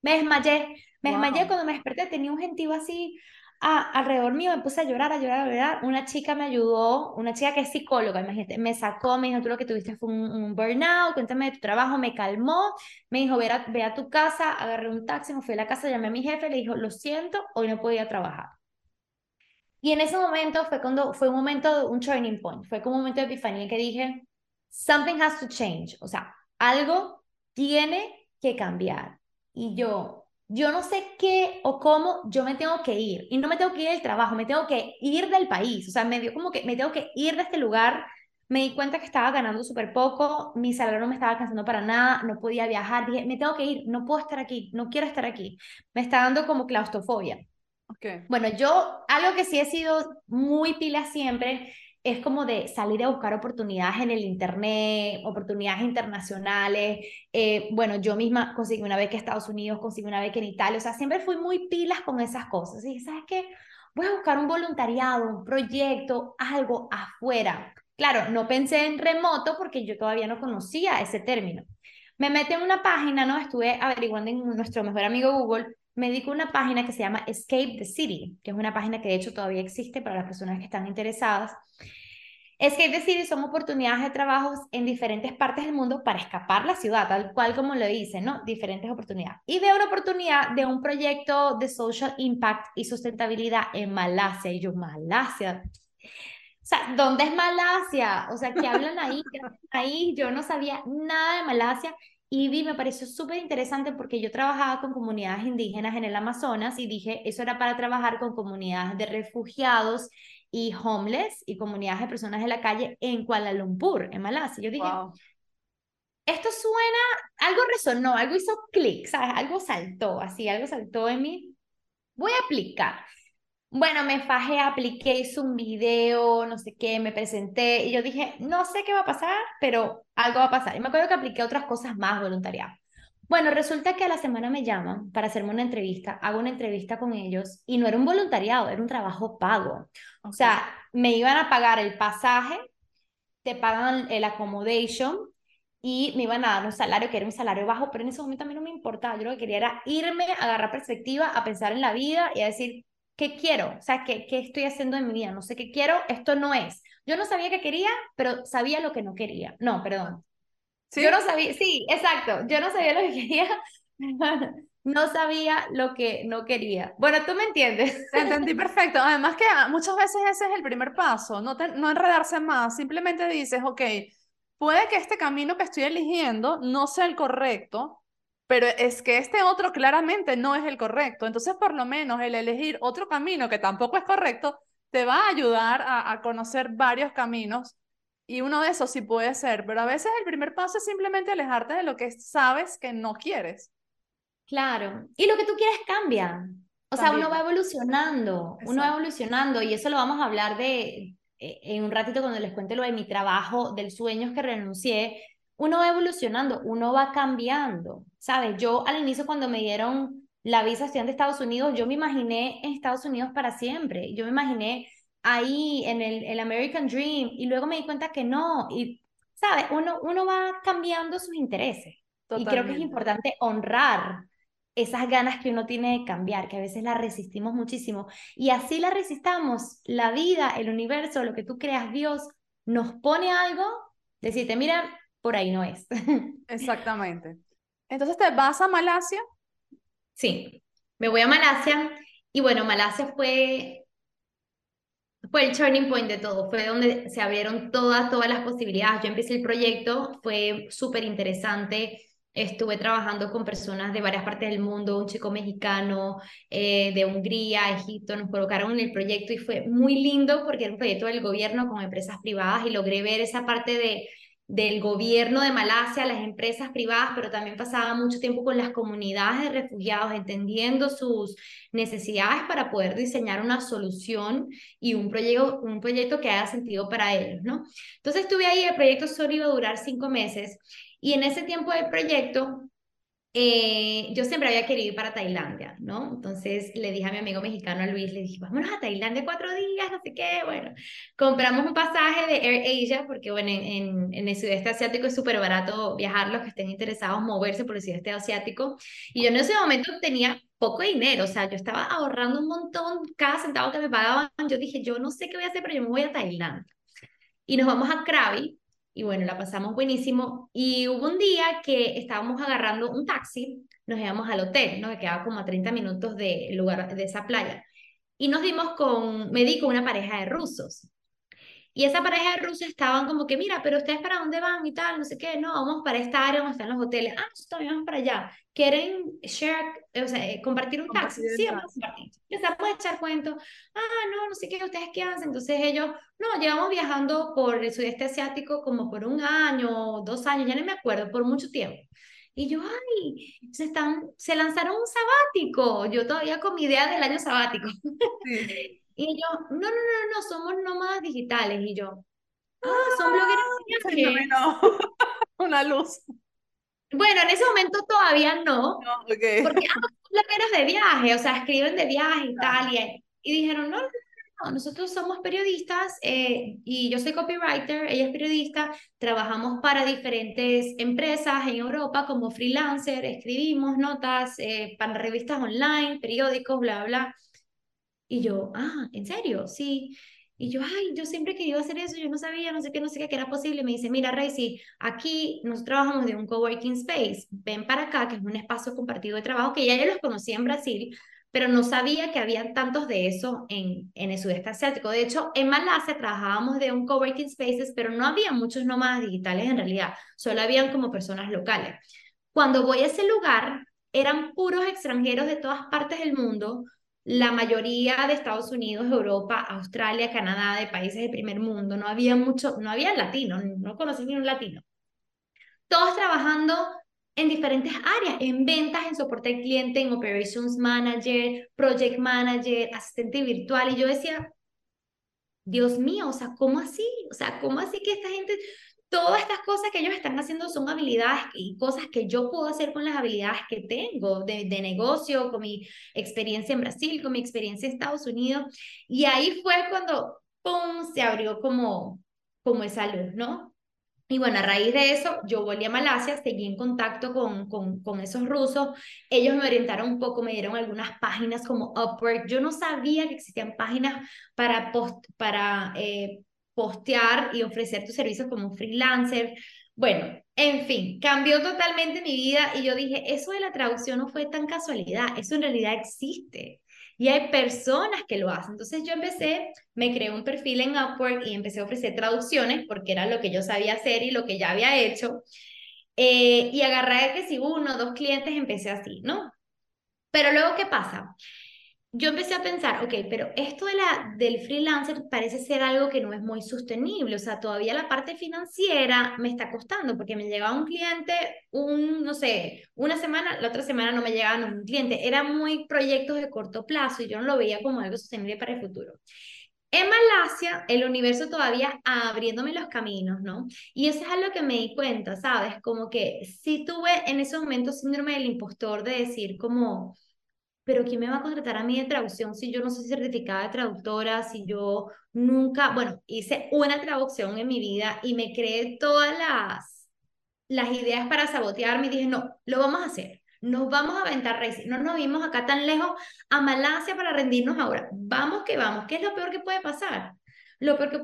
Me desmayé, me desmayé cuando me desperté, tenía un gentío así alrededor mío, me puse a llorar, a llorar, a llorar. Una chica me ayudó, una chica que es psicóloga, imagínate, me sacó, me dijo, tú lo que tuviste fue un, burnout, cuéntame de tu trabajo, me calmó, me dijo, ve a, ve a tu casa, agarré un taxi, me fui a la casa, llamé a mi jefe, le dijo, lo siento, hoy no podía trabajar. Y en ese momento fue cuando, fue un momento, un turning point, fue como un momento de epifanía que dije, something has to change, o sea, algo tiene que cambiar. Y yo, yo no sé qué o cómo yo me tengo que ir. Y no me tengo que ir del trabajo, me tengo que ir del país. O sea, me dio como que me tengo que ir de este lugar. Me di cuenta que estaba ganando súper poco, mi salario no me estaba alcanzando para nada, no podía viajar. Dije, me tengo que ir, no puedo estar aquí, no quiero estar aquí. Me está dando como claustrofobia. Okay. Bueno, yo algo que sí he sido muy pila siempre es como de salir a buscar oportunidades en el Internet, oportunidades internacionales. Eh, bueno, yo misma conseguí una vez que Estados Unidos, conseguí una que en Italia, o sea, siempre fui muy pilas con esas cosas. Y ¿sabes qué? Voy a buscar un voluntariado, un proyecto, algo afuera. Claro, no pensé en remoto porque yo todavía no conocía ese término. Me metí en una página, ¿no? Estuve averiguando en nuestro mejor amigo Google, me dedico a una página que se llama Escape the City, que es una página que de hecho todavía existe para las personas que están interesadas. Escape the City son oportunidades de trabajos en diferentes partes del mundo para escapar la ciudad, tal cual como lo dice, ¿no? Diferentes oportunidades. Y veo una oportunidad de un proyecto de social impact y sustentabilidad en Malasia. Y yo, Malasia. O sea, ¿dónde es Malasia? O sea, ¿qué hablan ahí? ahí? Yo no sabía nada de Malasia y vi, me pareció súper interesante porque yo trabajaba con comunidades indígenas en el Amazonas y dije, eso era para trabajar con comunidades de refugiados y homeless y comunidades de personas en la calle en Kuala Lumpur, en Malasia. Yo dije, esto suena, algo resonó, algo hizo clic, ¿sabes? Algo saltó, así, algo saltó en mí. Voy a aplicar. Bueno, me fajé, apliqué, hice un video, no sé qué, me presenté y yo dije, no sé qué va a pasar, pero algo va a pasar. Y me acuerdo que apliqué otras cosas más voluntariado. Bueno, resulta que a la semana me llaman para hacerme una entrevista, hago una entrevista con ellos y no era un voluntariado, era un trabajo pago. O sea, me iban a pagar el pasaje, te pagan el accommodation y me iban a dar un salario que era un salario bajo, pero en ese momento a mí no me importaba, yo lo que quería era irme, agarrar perspectiva, a pensar en la vida y a decir, ¿qué quiero? O sea, ¿qué, ¿qué estoy haciendo en mi vida? No sé qué quiero, esto no es. Yo no sabía qué quería, pero sabía lo que no quería. No, perdón. Yo no sabía, sí, exacto, yo no sabía lo que quería, no sabía lo que no quería. Bueno, tú me entiendes. entendí perfecto. Además que muchas veces ese es el primer paso, no, no enredarse más, simplemente dices, ok, puede que este camino que estoy eligiendo no sea el correcto, pero es que este otro claramente no es el correcto. Entonces, por lo menos el elegir otro camino que tampoco es correcto, te va a ayudar a, a conocer varios caminos y uno de esos sí puede ser, pero a veces el primer paso es simplemente alejarte de lo que sabes que no quieres. Claro, y lo que tú quieres cambia. O sea, uno va evolucionando, uno va evolucionando y eso lo vamos a hablar de eh, en un ratito cuando les cuente lo de mi trabajo, del sueño que renuncié. Uno va evolucionando, uno va cambiando, ¿sabes? Yo al inicio cuando me dieron la visa estudiante de Estados Unidos, yo me imaginé en Estados Unidos para siempre. Yo me imaginé ahí en el, el, American Dream y luego me di cuenta que no. Y, ¿sabes? Uno, uno va cambiando sus intereses. Y creo que es importante honrar esas ganas que uno tiene de cambiar, que a veces las resistimos muchísimo. Y así la resistamos, la vida, el universo, lo que tú creas, Dios, nos pone algo, decirte, mira, por ahí no es. Exactamente. Entonces te vas a Malasia. Sí, me voy a Malasia y bueno, Malasia fue, fue el turning point de todo, fue donde se abrieron todas, todas las posibilidades. Yo empecé el proyecto, fue súper interesante. Estuve trabajando con personas de varias partes del mundo, un chico mexicano eh, de Hungría, Egipto, nos colocaron en el proyecto y fue muy lindo porque era un proyecto del gobierno con empresas privadas y logré ver esa parte de del gobierno de Malasia, las empresas privadas, pero también pasaba mucho tiempo con las comunidades de refugiados, entendiendo sus necesidades para poder diseñar una solución y un proyecto, un proyecto que haga sentido para ellos, ¿no? Entonces estuve ahí, el proyecto solo iba a durar cinco meses y en ese tiempo del proyecto eh, yo siempre había querido ir para Tailandia, ¿no? Entonces le dije a mi amigo mexicano, a Luis, le dije, vámonos a Tailandia cuatro días, no sé qué, bueno, compramos un pasaje de Air Asia, porque bueno, en, en el sudeste asiático es súper barato viajar, los que estén interesados moverse por el sudeste asiático, y yo en ese momento tenía poco dinero, o sea, yo estaba ahorrando un montón, cada centavo que me pagaban, yo dije, yo no sé qué voy a hacer, pero yo me voy a Tailandia. Y nos vamos a Krabi, y bueno, la pasamos buenísimo. Y hubo un día que estábamos agarrando un taxi, nos íbamos al hotel, ¿no? Que quedaba como a 30 minutos del lugar de esa playa. Y nos dimos con, me di con una pareja de rusos. Y esa pareja de rusos estaban como que, mira, pero ustedes para dónde van y tal, no sé qué, no, vamos para esta área donde están los hoteles. Ah, nosotros también vamos para allá. ¿Quieren share, o sea, eh, compartir un taxi? Sí, vamos a compartir. Empezamos a echar cuentos. Ah, no, no sé qué, ustedes qué hacen. Entonces ellos, no, llevamos viajando por el sudeste asiático como por un año, dos años, ya no me acuerdo, por mucho tiempo. Y yo, ay, se, están, se lanzaron un sabático. Yo todavía con mi idea del año sabático. Sí. Y yo, no, no, no, no, somos nómadas digitales. Y yo, ah, son blogueras no, Una luz. Bueno, en ese momento todavía no, no okay. porque ah, son blogueros de viaje, o sea, escriben de viaje y tal, y, y dijeron, no, no, no, nosotros somos periodistas eh, y yo soy copywriter, ella es periodista, trabajamos para diferentes empresas en Europa como freelancer, escribimos notas eh, para revistas online, periódicos, bla, bla. Y yo, ah, ¿en serio? Sí. Y yo, ay, yo siempre querido hacer eso, yo no sabía, no sé qué, no sé qué, que era posible. Me dice, mira, Reisi, aquí nos trabajamos de un coworking space, ven para acá, que es un espacio compartido de trabajo, que ya yo los conocí en Brasil, pero no sabía que había tantos de eso en, en el sudeste asiático. De hecho, en Malasia trabajábamos de un coworking spaces, pero no había muchos nómadas digitales en realidad, solo habían como personas locales. Cuando voy a ese lugar, eran puros extranjeros de todas partes del mundo, la mayoría de Estados Unidos, Europa, Australia, Canadá, de países de primer mundo, no había mucho, no había latinos, no conocí ni un latino. Todos trabajando en diferentes áreas, en ventas, en soporte al cliente, en operations manager, project manager, asistente virtual, y yo decía, Dios mío, o sea, ¿cómo así? O sea, ¿cómo así que esta gente, todas estas cosas que ellos están haciendo son habilidades y cosas que yo puedo hacer con las habilidades que tengo de, de, negocio, con mi experiencia en Brasil, con mi experiencia en Estados Unidos. Y ahí fue cuando, ¡pum!, se abrió como, como esa luz, ¿no? Y bueno, a raíz de eso, yo volví a Malasia, seguí en contacto con, con, con, esos rusos. Ellos me orientaron un poco, me dieron algunas páginas como Upwork. Yo no sabía que existían páginas para, post, para eh, postear y ofrecer tus servicios como freelancer. Bueno, en fin, cambió totalmente mi vida y yo dije, eso de la traducción no fue tan casualidad, eso en realidad existe. Y hay personas que lo hacen. Entonces yo empecé, me creé un perfil en Upwork y empecé a ofrecer traducciones porque era lo que yo sabía hacer y lo que ya había hecho. Eh, y agarré que si uno dos clientes empecé así, ¿no? Pero luego, ¿qué pasa? Yo empecé a pensar, ok, pero esto de la, del freelancer parece ser algo que no es muy sostenible, o sea, todavía la parte financiera me está costando, porque me llegaba un cliente, un, no sé, una semana, la otra semana no me llegaba un cliente, eran muy proyectos de corto plazo y yo no lo veía como algo sostenible para el futuro. En Malasia, el universo todavía abriéndome los caminos, ¿no? Y eso es algo que me di cuenta, ¿sabes? Como que sí tuve en ese momento síndrome del impostor de decir como pero ¿quién me va a contratar a mí de traducción si yo no soy certificada de traductora, si yo nunca, bueno, hice una traducción en mi vida y me creé todas las, las ideas para sabotearme y dije, no, lo vamos a hacer. Nos vamos a aventar racing. No nos vimos acá tan lejos a Malasia para rendirnos ahora. Vamos que vamos. ¿Qué es lo peor que puede pasar? Lo peor que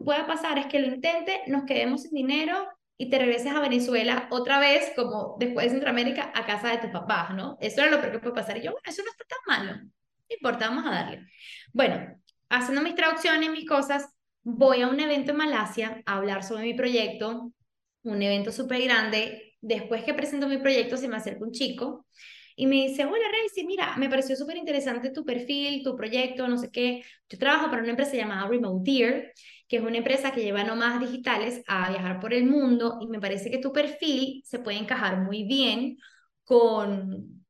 pueda pasar es que lo intente, nos quedemos sin dinero y te regreses a Venezuela otra vez, como después de Centroamérica, a casa de tus papás, ¿no? Eso era lo peor que puede pasar. Y yo, bueno, eso no está tan malo. No importa, vamos a darle. Bueno, haciendo mis traducciones, mis cosas, voy a un evento en Malasia a hablar sobre mi proyecto, un evento súper grande. Después que presento mi proyecto, se me acerca un chico y me dice, hola Reisi, mira, me pareció súper interesante tu perfil, tu proyecto, no sé qué. Yo trabajo para una empresa llamada Remoteer, que es una empresa que lleva nómadas digitales a viajar por el mundo y me parece que tu perfil se puede encajar muy bien con,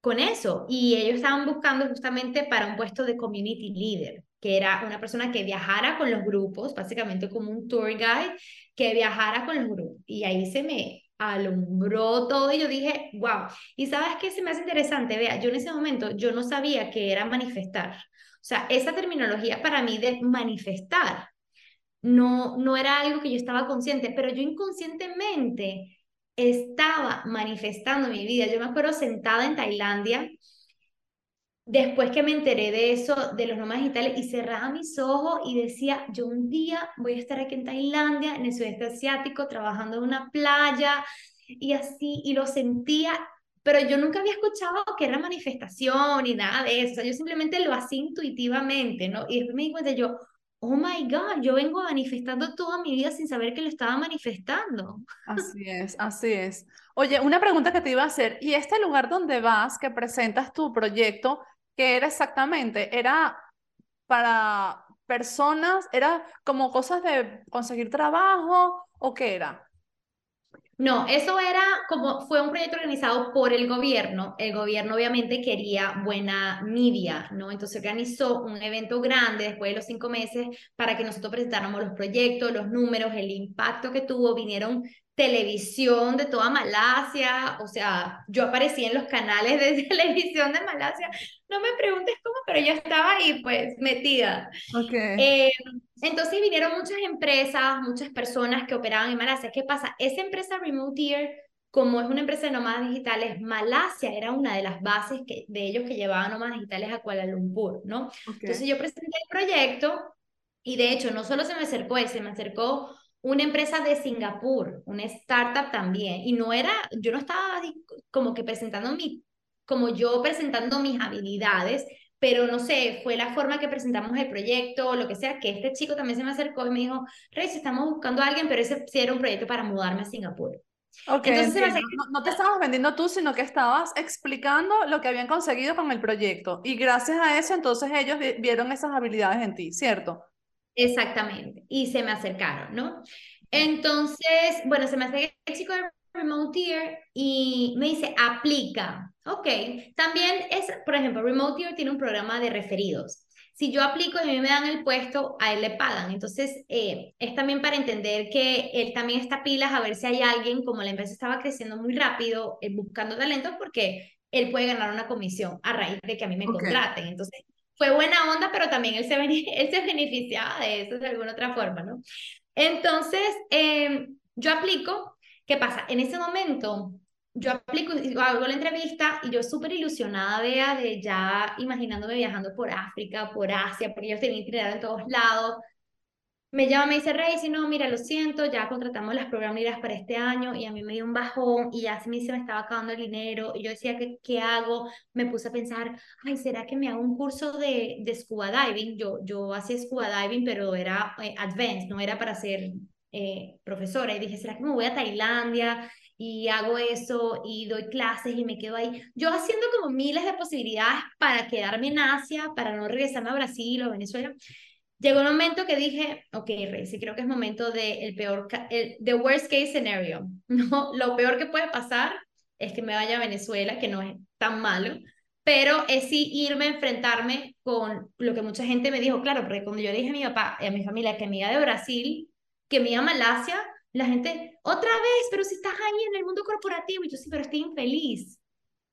con eso. Y ellos estaban buscando justamente para un puesto de community leader, que era una persona que viajara con los grupos, básicamente como un tour guide, que viajara con los grupos. Y ahí se me alumbró todo y yo dije, wow. Y sabes qué se me hace interesante, vea, yo en ese momento yo no sabía que era manifestar. O sea, esa terminología para mí de manifestar no, no era algo que yo estaba consciente, pero yo inconscientemente estaba manifestando mi vida. Yo me acuerdo sentada en Tailandia después que me enteré de eso, de los nómadas digitales, y cerraba mis ojos y decía, yo un día voy a estar aquí en Tailandia, en el sudeste asiático, trabajando en una playa, y así, y lo sentía, pero yo nunca había escuchado que era manifestación y nada de eso, o sea, yo simplemente lo hacía intuitivamente, ¿no? Y después me di cuenta yo, oh my God, yo vengo manifestando toda mi vida sin saber que lo estaba manifestando. Así es, así es. Oye, una pregunta que te iba a hacer, ¿y este lugar donde vas, que presentas tu proyecto, ¿Qué era exactamente? ¿Era para personas? ¿Era como cosas de conseguir trabajo o qué era? No, eso era como, fue un proyecto organizado por el gobierno. El gobierno obviamente quería buena media, ¿no? Entonces organizó un evento grande después de los cinco meses para que nosotros presentáramos los proyectos, los números, el impacto que tuvo. Vinieron televisión de toda Malasia, o sea, yo aparecí en los canales de televisión de Malasia, no me preguntes cómo, pero yo estaba ahí pues metida. Okay. Eh, entonces vinieron muchas empresas, muchas personas que operaban en Malasia. ¿Qué pasa? Esa empresa Remote como es una empresa de nómadas digitales, Malasia era una de las bases que, de ellos que llevaban nómadas digitales a Kuala Lumpur, ¿no? Entonces yo presenté el proyecto y de hecho no solo se me acercó él, se me acercó una empresa de Singapur, una startup también, y no era, yo no estaba como que presentando mi, como yo presentando mis habilidades, pero no sé, fue la forma que presentamos el proyecto, lo que sea, que este chico también se me acercó y me dijo, Rey, estamos buscando a alguien, pero ese sí era un proyecto para mudarme a Singapur. Entonces, no, no, te estabas vendiendo tú, sino que estabas explicando lo que habían conseguido con el proyecto. Y gracias a eso, entonces ellos vieron esas habilidades en ti, ¿cierto? Exactamente, y se me acercaron, ¿no? Entonces, bueno, se me acerca el chico de Remote y me dice, aplica. Ok, también es, por ejemplo, Remote tiene un programa de referidos. Si yo aplico y a mí me dan el puesto, a él le pagan. Entonces, eh, es también para entender que él también está pilas a ver si hay alguien, como la empresa estaba creciendo muy rápido, eh, buscando talentos, porque él puede ganar una comisión a raíz de que a mí me contraten. Entonces, fue buena onda, pero también él se, él se beneficiaba de eso de alguna otra forma, ¿no? Entonces, em, yo aplico, ¿qué pasa? En ese momento, yo aplico, hago la entrevista y yo súper ilusionada, vea, de ya imaginándome viajando por África, por Asia, porque yo tenía itinerario en todos lados, me llama, me dice, Rey, si no, mira, lo siento, ya contratamos las programitas para este año y a mí me dio un bajón y ya se me, se me estaba acabando el dinero y yo decía, ¿qué, ¿qué hago? Me puse a pensar, ay, ¿será que me hago un curso de, de scuba diving? Yo, yo hacía scuba diving, pero era eh, advanced, no era para ser eh, profesora. Y dije, ¿será que me voy a Tailandia y hago eso y doy clases y me quedo ahí? Yo haciendo como miles de posibilidades para quedarme en Asia, para no regresarme a Brasil o Venezuela. Llegó un momento que dije, ok, Rey, sí creo que es momento de el peor, el the worst case scenario, ¿no? Lo peor que puede pasar es que me vaya a Venezuela, que no es tan malo, pero es sí irme a enfrentarme con lo que mucha gente me dijo, claro, porque cuando yo dije a mi papá y a mi familia que me iba de Brasil, que me iba a Malasia, la gente, otra vez, pero si estás ahí en el mundo corporativo, y yo sí, pero estoy infeliz.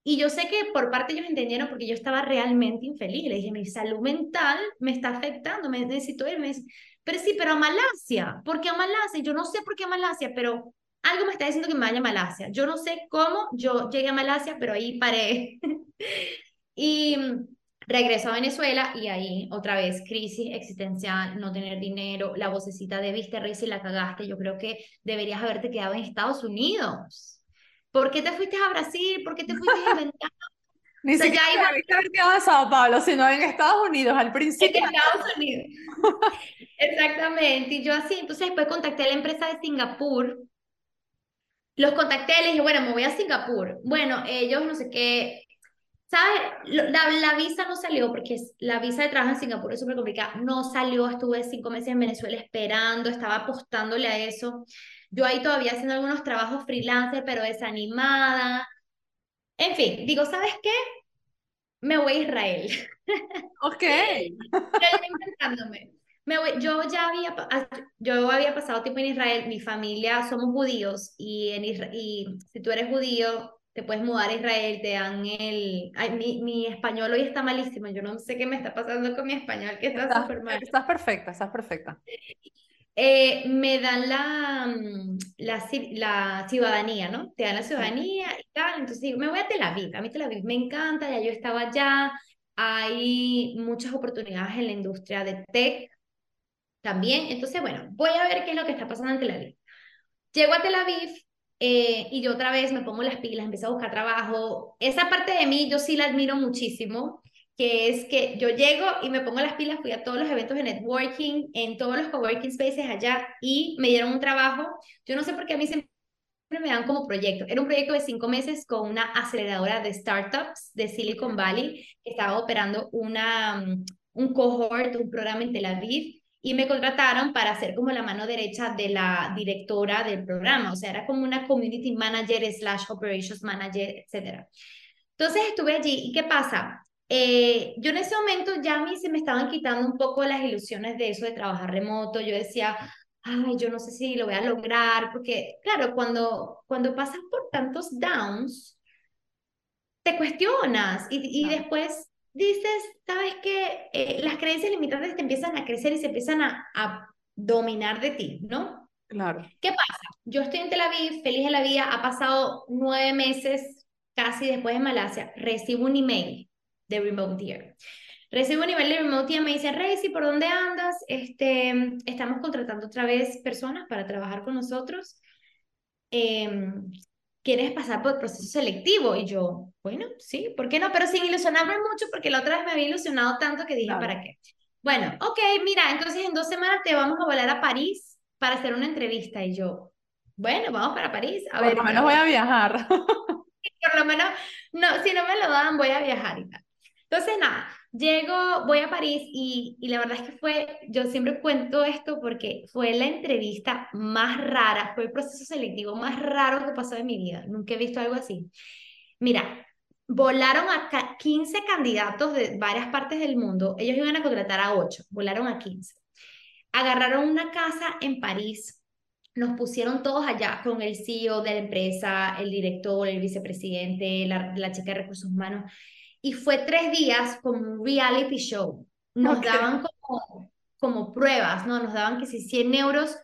Y yo sé que por parte ellos entendieron porque yo estaba realmente infeliz. Le dije, mi salud mental me está afectando, me necesito irme. Pero sí, pero a Malasia. ¿Por qué a Malasia? Yo no sé por qué a Malasia, pero algo me está diciendo que me vaya a Malasia. Yo no sé cómo yo llegué a Malasia, pero ahí paré. y Regreso a Venezuela y ahí otra vez crisis existencial, no tener dinero, la vocecita de viste, Rey, si la cagaste, yo creo que deberías haberte quedado en Estados Unidos. ¿Por qué te fuiste a Brasil? ¿Por qué te fuiste a inventar? Ni o sea, siquiera iba... haber quedado en Sao Paulo, sino en Estados Unidos al principio. En Estados Unidos. Exactamente. Y yo así, entonces después contacté a la empresa de Singapur. Los contacté, les dije, bueno, me voy a Singapur. Bueno, ellos no sé qué, ¿Sabes? La, la, visa no salió porque la visa de trabajo en Singapur es súper complicada. No salió, estuve cinco meses en Venezuela esperando, estaba apostándole a eso. Yo ahí todavía haciendo algunos trabajos freelance, pero desanimada. En fin, digo, ¿sabes qué? Me voy a Israel. Ok. Me voy, yo ya había, yo había pasado tiempo en Israel, mi familia somos judíos y, en y si tú eres judío, te puedes mudar a Israel, te dan el... Ay, mi, mi, español hoy está malísimo, yo no sé qué me está pasando con mi español, que está súper mal. Estás perfecta, estás perfecta. Eh, me dan la, la, la, ciudadanía, ¿no? Te dan la ciudadanía y tal, entonces digo, me voy a Tel Aviv, a mí Tel Aviv me encanta, ya yo estaba allá, hay muchas oportunidades en la industria de tech también, entonces bueno, voy a ver qué es lo que está pasando en Tel Aviv. Llego a Tel Aviv, eh, y yo otra vez me pongo las pilas, empiezo a buscar trabajo. Esa parte de mí yo sí la admiro muchísimo, que es que yo llego y me pongo las pilas, fui a todos los eventos de networking, en todos los coworking spaces allá y me dieron un trabajo. Yo no sé por qué a mí siempre me dan como proyecto. Era un proyecto de cinco meses con una aceleradora de startups de Silicon Valley que estaba operando una, mm, un cohort, un programa en Tel Aviv y me contrataron para ser como la mano derecha de la directora del programa, o sea, era como una community manager slash operations manager, etc. Entonces estuve allí y ¿qué pasa? Eh, yo en ese momento ya a mí se me estaban quitando un poco las ilusiones de eso de trabajar remoto, yo decía, ay, yo no sé si lo voy a lograr, porque claro, cuando, cuando pasas por tantos downs, te cuestionas y, y después dices, sabes que eh, las creencias limitantes te empiezan a crecer y se empiezan a, a, dominar de ti, ¿no? Claro. ¿Qué pasa? Yo estoy en Tel Aviv, feliz de la vida, ha pasado nueve meses casi después de Malasia, recibo un email de Remote Year. Recibo un email de Remote Year, me dice, Reisi, ¿por dónde andas? Este, estamos contratando otra vez personas para trabajar con nosotros. Eh, ¿quieres pasar por el proceso selectivo? Y yo, bueno, sí, ¿por qué no? Pero sin ilusionarme mucho, porque la otra vez me había ilusionado tanto que dije, ¿para qué? Bueno, ok, mira, entonces en dos semanas te vamos a volar a París para hacer una entrevista. Y yo, bueno, vamos para París. A por lo menos voy a viajar. por lo menos, no, si no me lo dan, voy a viajar y tal. Entonces, nada, Llego, voy a París y, y, la verdad es que fue, yo siempre cuento esto porque fue la entrevista más rara, fue el proceso selectivo más raro que pasó en mi vida. Nunca he visto algo así. Mira, volaron a 15 candidatos de varias partes del mundo. Ellos iban a contratar a 8, volaron a 15. Agarraron una casa en París, nos pusieron todos allá con el CEO de la empresa, el director, el vicepresidente, la, la chica de recursos humanos y fue tres días como un reality show. Nos daban como, como pruebas, ¿no? Nos daban que si 100 euros,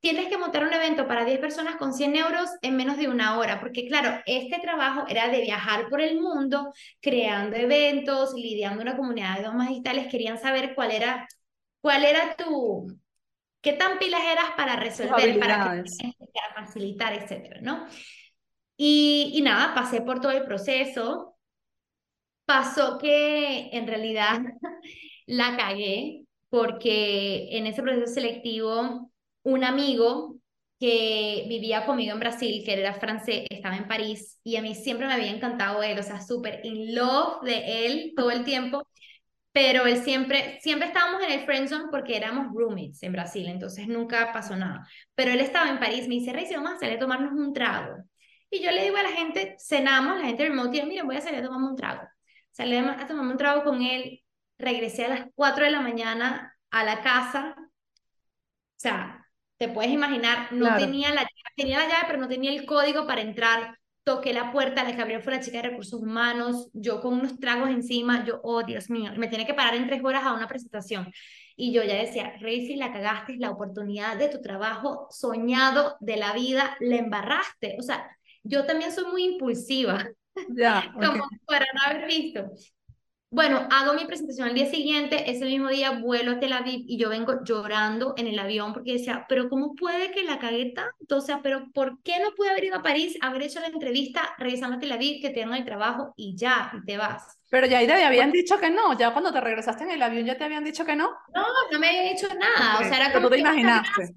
tienes que montar un evento para 10 personas con 100 euros en menos de una hora, porque claro, este trabajo era de viajar por el mundo, creando eventos, lidiando una comunidad de idiomas digitales, querían saber cuál era, cuál era tu, qué tan pilas eras para resolver, para, para facilitar, etcétera, ¿no? Y, y nada, pasé por todo el proceso, Pasó que en realidad la cagué porque en ese proceso selectivo un amigo que vivía conmigo en Brasil, que era francés, estaba en París y a mí siempre me había encantado él, o sea, súper in love de él todo el tiempo, pero él siempre, siempre estábamos en el friend zone porque éramos roommates en Brasil, entonces nunca pasó nada. Pero él estaba en París, me dice, Rey, vamos a salir a tomarnos un trago. Y yo le digo a la gente, cenamos, la gente remote, y miren, voy a salir a tomarme un trago salí a tomarme un trago con él, regresé a las 4 de la mañana a la casa, o sea, te puedes imaginar, no tenía la llave, tenía la llave, pero no tenía el código para entrar, toqué la puerta, la que abrió fue la chica de recursos humanos, yo con unos tragos encima, yo, oh Dios mío, me tiene que parar en tres horas a una presentación. Y yo ya decía, si la cagaste, la oportunidad de tu trabajo soñado de la vida, la embarraste. O sea, yo también soy muy impulsiva. Ya, Como para no haber visto. bueno, hago mi presentación al día siguiente, ese mismo día vuelo a Tel Aviv y yo vengo llorando en el avión porque decía, pero ¿cómo puede que la cagué tanto? O sea, pero ¿por qué no pude haber ido a París, haber hecho la entrevista, regresando a Tel Aviv, que tengo el trabajo y ya, y te vas? Pero ya ahí te habían dicho que no, ya cuando te regresaste en el avión ya te habían dicho que no. No, no me habían dicho nada, o sea, era como tú te imaginaste.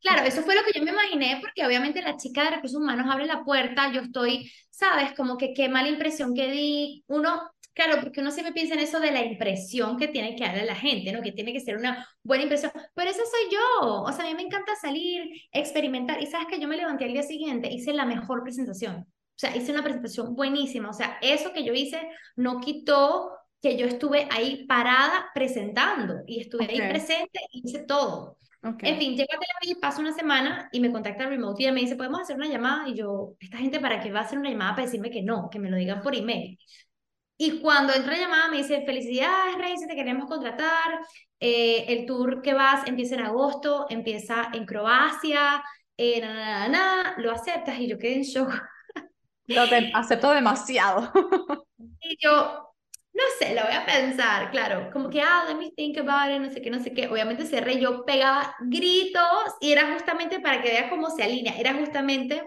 Claro, eso fue lo que yo me imaginé, porque obviamente la chica de recursos humanos abre la puerta, yo estoy, sabes, como que qué mala impresión que di. Uno, claro, porque uno siempre piensa en eso de la impresión que tiene que darle a la gente, ¿no? Que tiene que ser una buena impresión. Pero eso soy yo. O sea, a mí me encanta salir, experimentar. Y sabes que yo me levanté al día siguiente, hice la mejor presentación. O sea, hice una presentación buenísima. O sea, eso que yo hice no quitó que yo estuve ahí parada presentando y estuve ahí presente y hice todo. En fin, llego a Tel Aviv, paso una semana y me contacta remote y me dice, ¿podemos hacer una llamada? Y yo, ¿esta gente para qué va a hacer una llamada para decirme que no? Que me lo digan por email. Y cuando entra la llamada me dice, felicidades, Rey, te queremos contratar. Eh, el tour que vas empieza en agosto, empieza en Croacia, eh, na, lo aceptas y yo quedé en shock. Lo acepto demasiado. y yo, no sé, lo voy a pensar, claro, como que, ah, let me think about it, no sé qué, no sé qué. Obviamente cerré, yo pegaba gritos y era justamente para que vea cómo se alinea, era justamente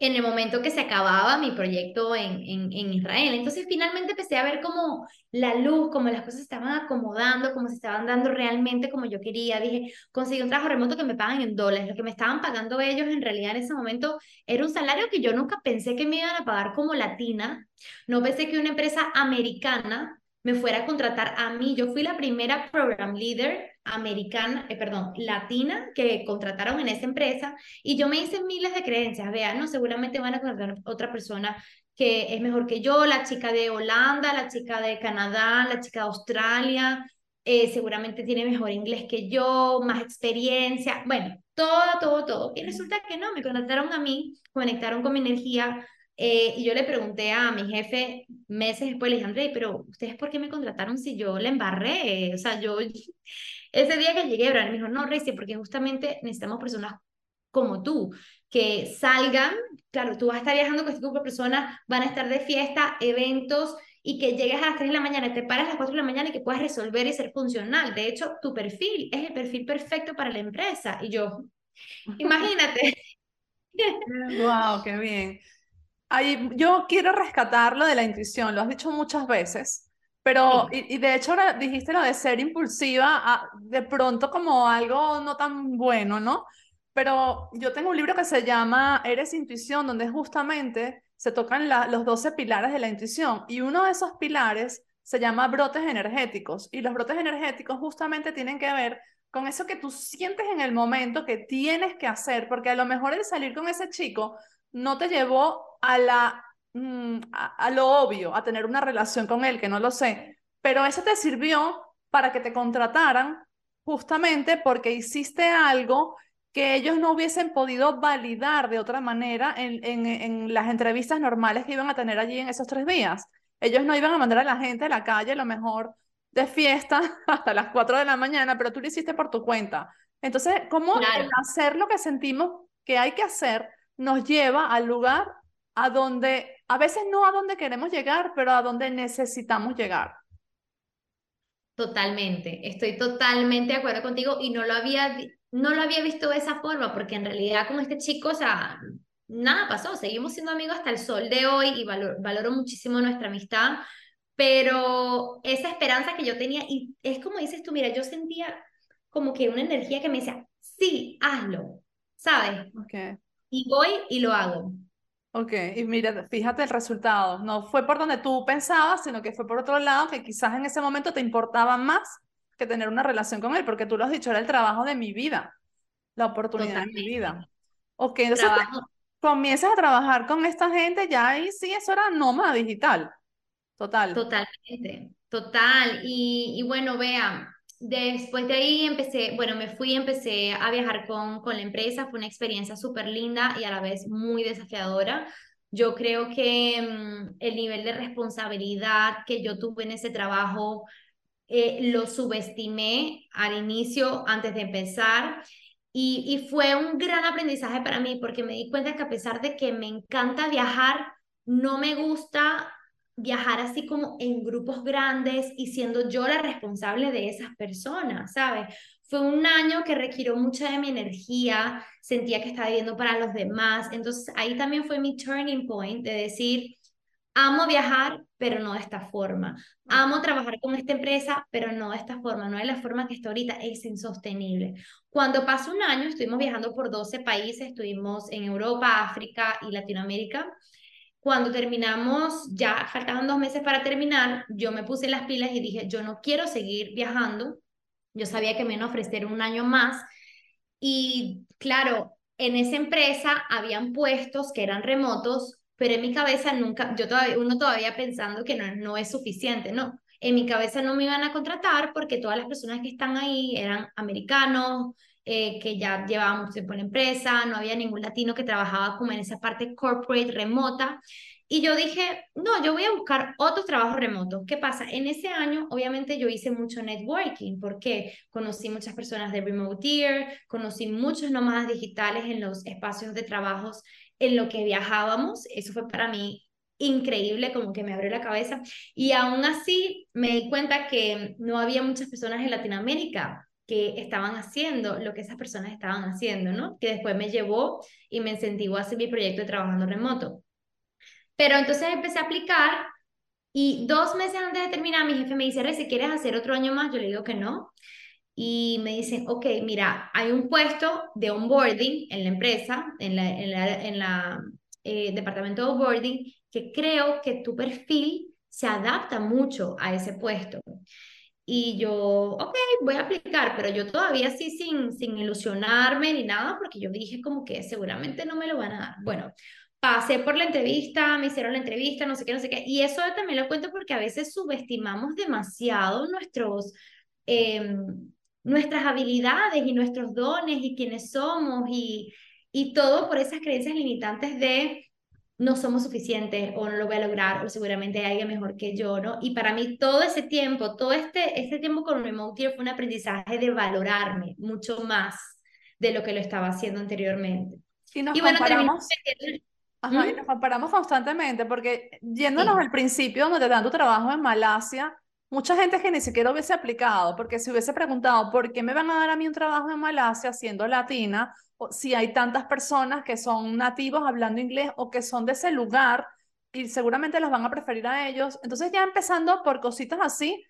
en el momento que se acababa mi proyecto en, en, en, Israel. Entonces finalmente empecé a ver como la luz, como las cosas se estaban acomodando, como se estaban dando realmente como yo quería. Dije, conseguí un trabajo remoto que me pagan en dólares. Lo que me estaban pagando ellos en realidad en ese momento era un salario que yo nunca pensé que me iban a pagar como latina. No pensé que una empresa americana me fuera a contratar a mí. Yo fui la primera program leader americana, eh, perdón, latina que contrataron en esa empresa y yo me hice miles de creencias. Vean, no, seguramente van a contratar otra persona que es mejor que yo, la chica de Holanda, la chica de Canadá, la chica de Australia, eh, seguramente tiene mejor inglés que yo, más experiencia, bueno, todo, todo, todo. Y resulta que no, me contrataron a mí, conectaron con mi energía, eh, y yo le pregunté a mi jefe meses después, le dije, André, pero ¿ustedes por qué me contrataron si yo le embarré? O sea, yo, ese día que llegué, Brian me dijo, no, Reci, porque justamente necesitamos personas como tú, que salgan, claro, tú vas a estar viajando con este grupo de personas, van a estar de fiesta, eventos, y que llegues a las 3 de la mañana, te pares a las 4 de la mañana y que puedas resolver y ser funcional. De hecho, tu perfil es el perfil perfecto para la empresa. Y yo, imagínate. wow, qué bien yo quiero rescatar lo de la intuición, lo has dicho muchas veces, pero, y, de hecho ahora dijiste lo de ser impulsiva, ah, de pronto como algo no tan bueno, ¿no? Pero yo tengo un libro que se llama Eres Intuición, donde justamente se tocan los 12 pilares de la intuición, y uno de esos pilares se llama brotes energéticos, y los brotes energéticos justamente tienen que ver con eso que tú sientes en el momento que tienes que hacer, porque a lo mejor el salir con ese chico no te llevó a, la, mm, a, lo obvio, a tener una relación con él, que no lo sé, pero eso te sirvió para que te contrataran justamente porque hiciste algo que ellos no hubiesen podido validar de otra manera en, en, en, las entrevistas normales que iban a tener allí en esos tres días. Ellos no iban a mandar a la gente a la calle, a lo mejor de fiesta hasta las cuatro de la mañana, pero tú lo hiciste por tu cuenta. Entonces, ¿cómo hacer lo que sentimos que hay que hacer nos lleva al lugar a donde, a veces no a donde queremos llegar, pero a donde necesitamos llegar. Totalmente, estoy totalmente de acuerdo contigo y no lo había, no lo había visto de esa forma, porque en realidad con este chico, o sea, nada pasó, seguimos siendo amigos hasta el sol de hoy y valoro, muchísimo nuestra amistad, pero esa esperanza que yo tenía, y es como dices tú, mira, yo sentía como que una energía que me decía, sí, hazlo, ¿sabes? Okay y voy y lo hago. Ok, y mira, fíjate el resultado. No fue por donde tú pensabas, sino que fue por otro lado que quizás en ese momento te importaba más que tener una relación con él, porque tú lo has dicho, era el trabajo de mi vida, la oportunidad de mi vida. Ok, entonces comienzas a trabajar con esta gente, ya ahí sí, eso era nómada digital. Total. Totalmente, total. Y, y bueno, vean, Después de ahí empecé, bueno, me fui, empecé a viajar con, con la empresa, fue una experiencia súper linda y a la vez muy desafiadora. Yo creo que mm, el nivel de responsabilidad que yo tuve en ese trabajo eh, lo subestimé al inicio, antes de empezar, y, y fue un gran aprendizaje para mí porque me di cuenta que a pesar de que me encanta viajar, no me gusta viajar así como en grupos grandes y siendo yo la responsable de esas personas, ¿sabes? Fue un año que requirió mucha de mi energía, sentía que estaba viviendo para los demás, entonces ahí también fue mi turning point de decir, amo viajar, pero no de esta forma. Amo trabajar con esta empresa, pero no de esta forma, no de la forma que está ahorita, es insostenible. Cuando pasó un año, estuvimos viajando por 12 países, estuvimos en Europa, África y Latinoamérica. Cuando terminamos, ya faltaban dos meses para terminar, yo me puse las pilas y dije, yo no quiero seguir viajando. Yo sabía que me iban a ofrecer un año más. Y claro, en esa empresa habían puestos que eran remotos, pero en mi cabeza nunca, yo todavía, uno todavía pensando que no, no es suficiente, ¿no? En mi cabeza no me iban a contratar porque todas las personas que están ahí eran americanos, eh, que ya llevaban mucho tiempo en la empresa, no había ningún latino que trabajaba como en esa parte corporate remota. Y yo dije, no, yo voy a buscar otros trabajos remotos. ¿Qué pasa? En ese año, obviamente, yo hice mucho networking porque conocí muchas personas de Remoteer, conocí muchos nómadas digitales en los espacios de trabajos en lo que viajábamos. Eso fue para mí increíble, como que me abrió la cabeza. Y aún así me di cuenta que no había muchas personas en Latinoamérica que estaban haciendo lo que esas personas estaban haciendo, ¿no? Que después me llevó y me incentivó a hacer mi proyecto de trabajando remoto. Pero entonces empecé a aplicar y dos meses antes de terminar, mi jefe me dice, si quieres hacer otro año más, yo le digo que no. Y me dicen, ok, mira, hay un puesto de onboarding en la empresa, en la, en la, en la eh, departamento de onboarding, que creo que tu perfil se adapta mucho a ese puesto. Y yo, ok, voy a aplicar, pero yo todavía sí sin, sin ilusionarme ni nada, porque yo dije como que seguramente no me lo van a dar. Bueno, pasé por la entrevista, me hicieron la entrevista, no sé qué, no sé qué. Y eso también lo cuento porque a veces subestimamos demasiado nuestros, em, nuestras habilidades y nuestros dones y quiénes somos y, y todo por esas creencias limitantes de no somos suficientes o no lo voy a lograr o seguramente hay alguien mejor que yo, ¿no? Y para mí todo ese tiempo, todo este, este tiempo con Remote fue un aprendizaje de valorarme mucho más de lo que lo estaba haciendo anteriormente. Y nos comparamos... Ajá, y nos comparamos constantemente porque yéndonos al principio donde te dan tu trabajo en Malasia, mucha gente que ni siquiera hubiese aplicado, porque si hubiese preguntado, ¿por qué me van a dar a mí un trabajo en Malasia siendo latina? si hay tantas personas que son nativos hablando inglés o que son de ese lugar y seguramente los van a preferir a ellos. Entonces ya empezando por cositas así,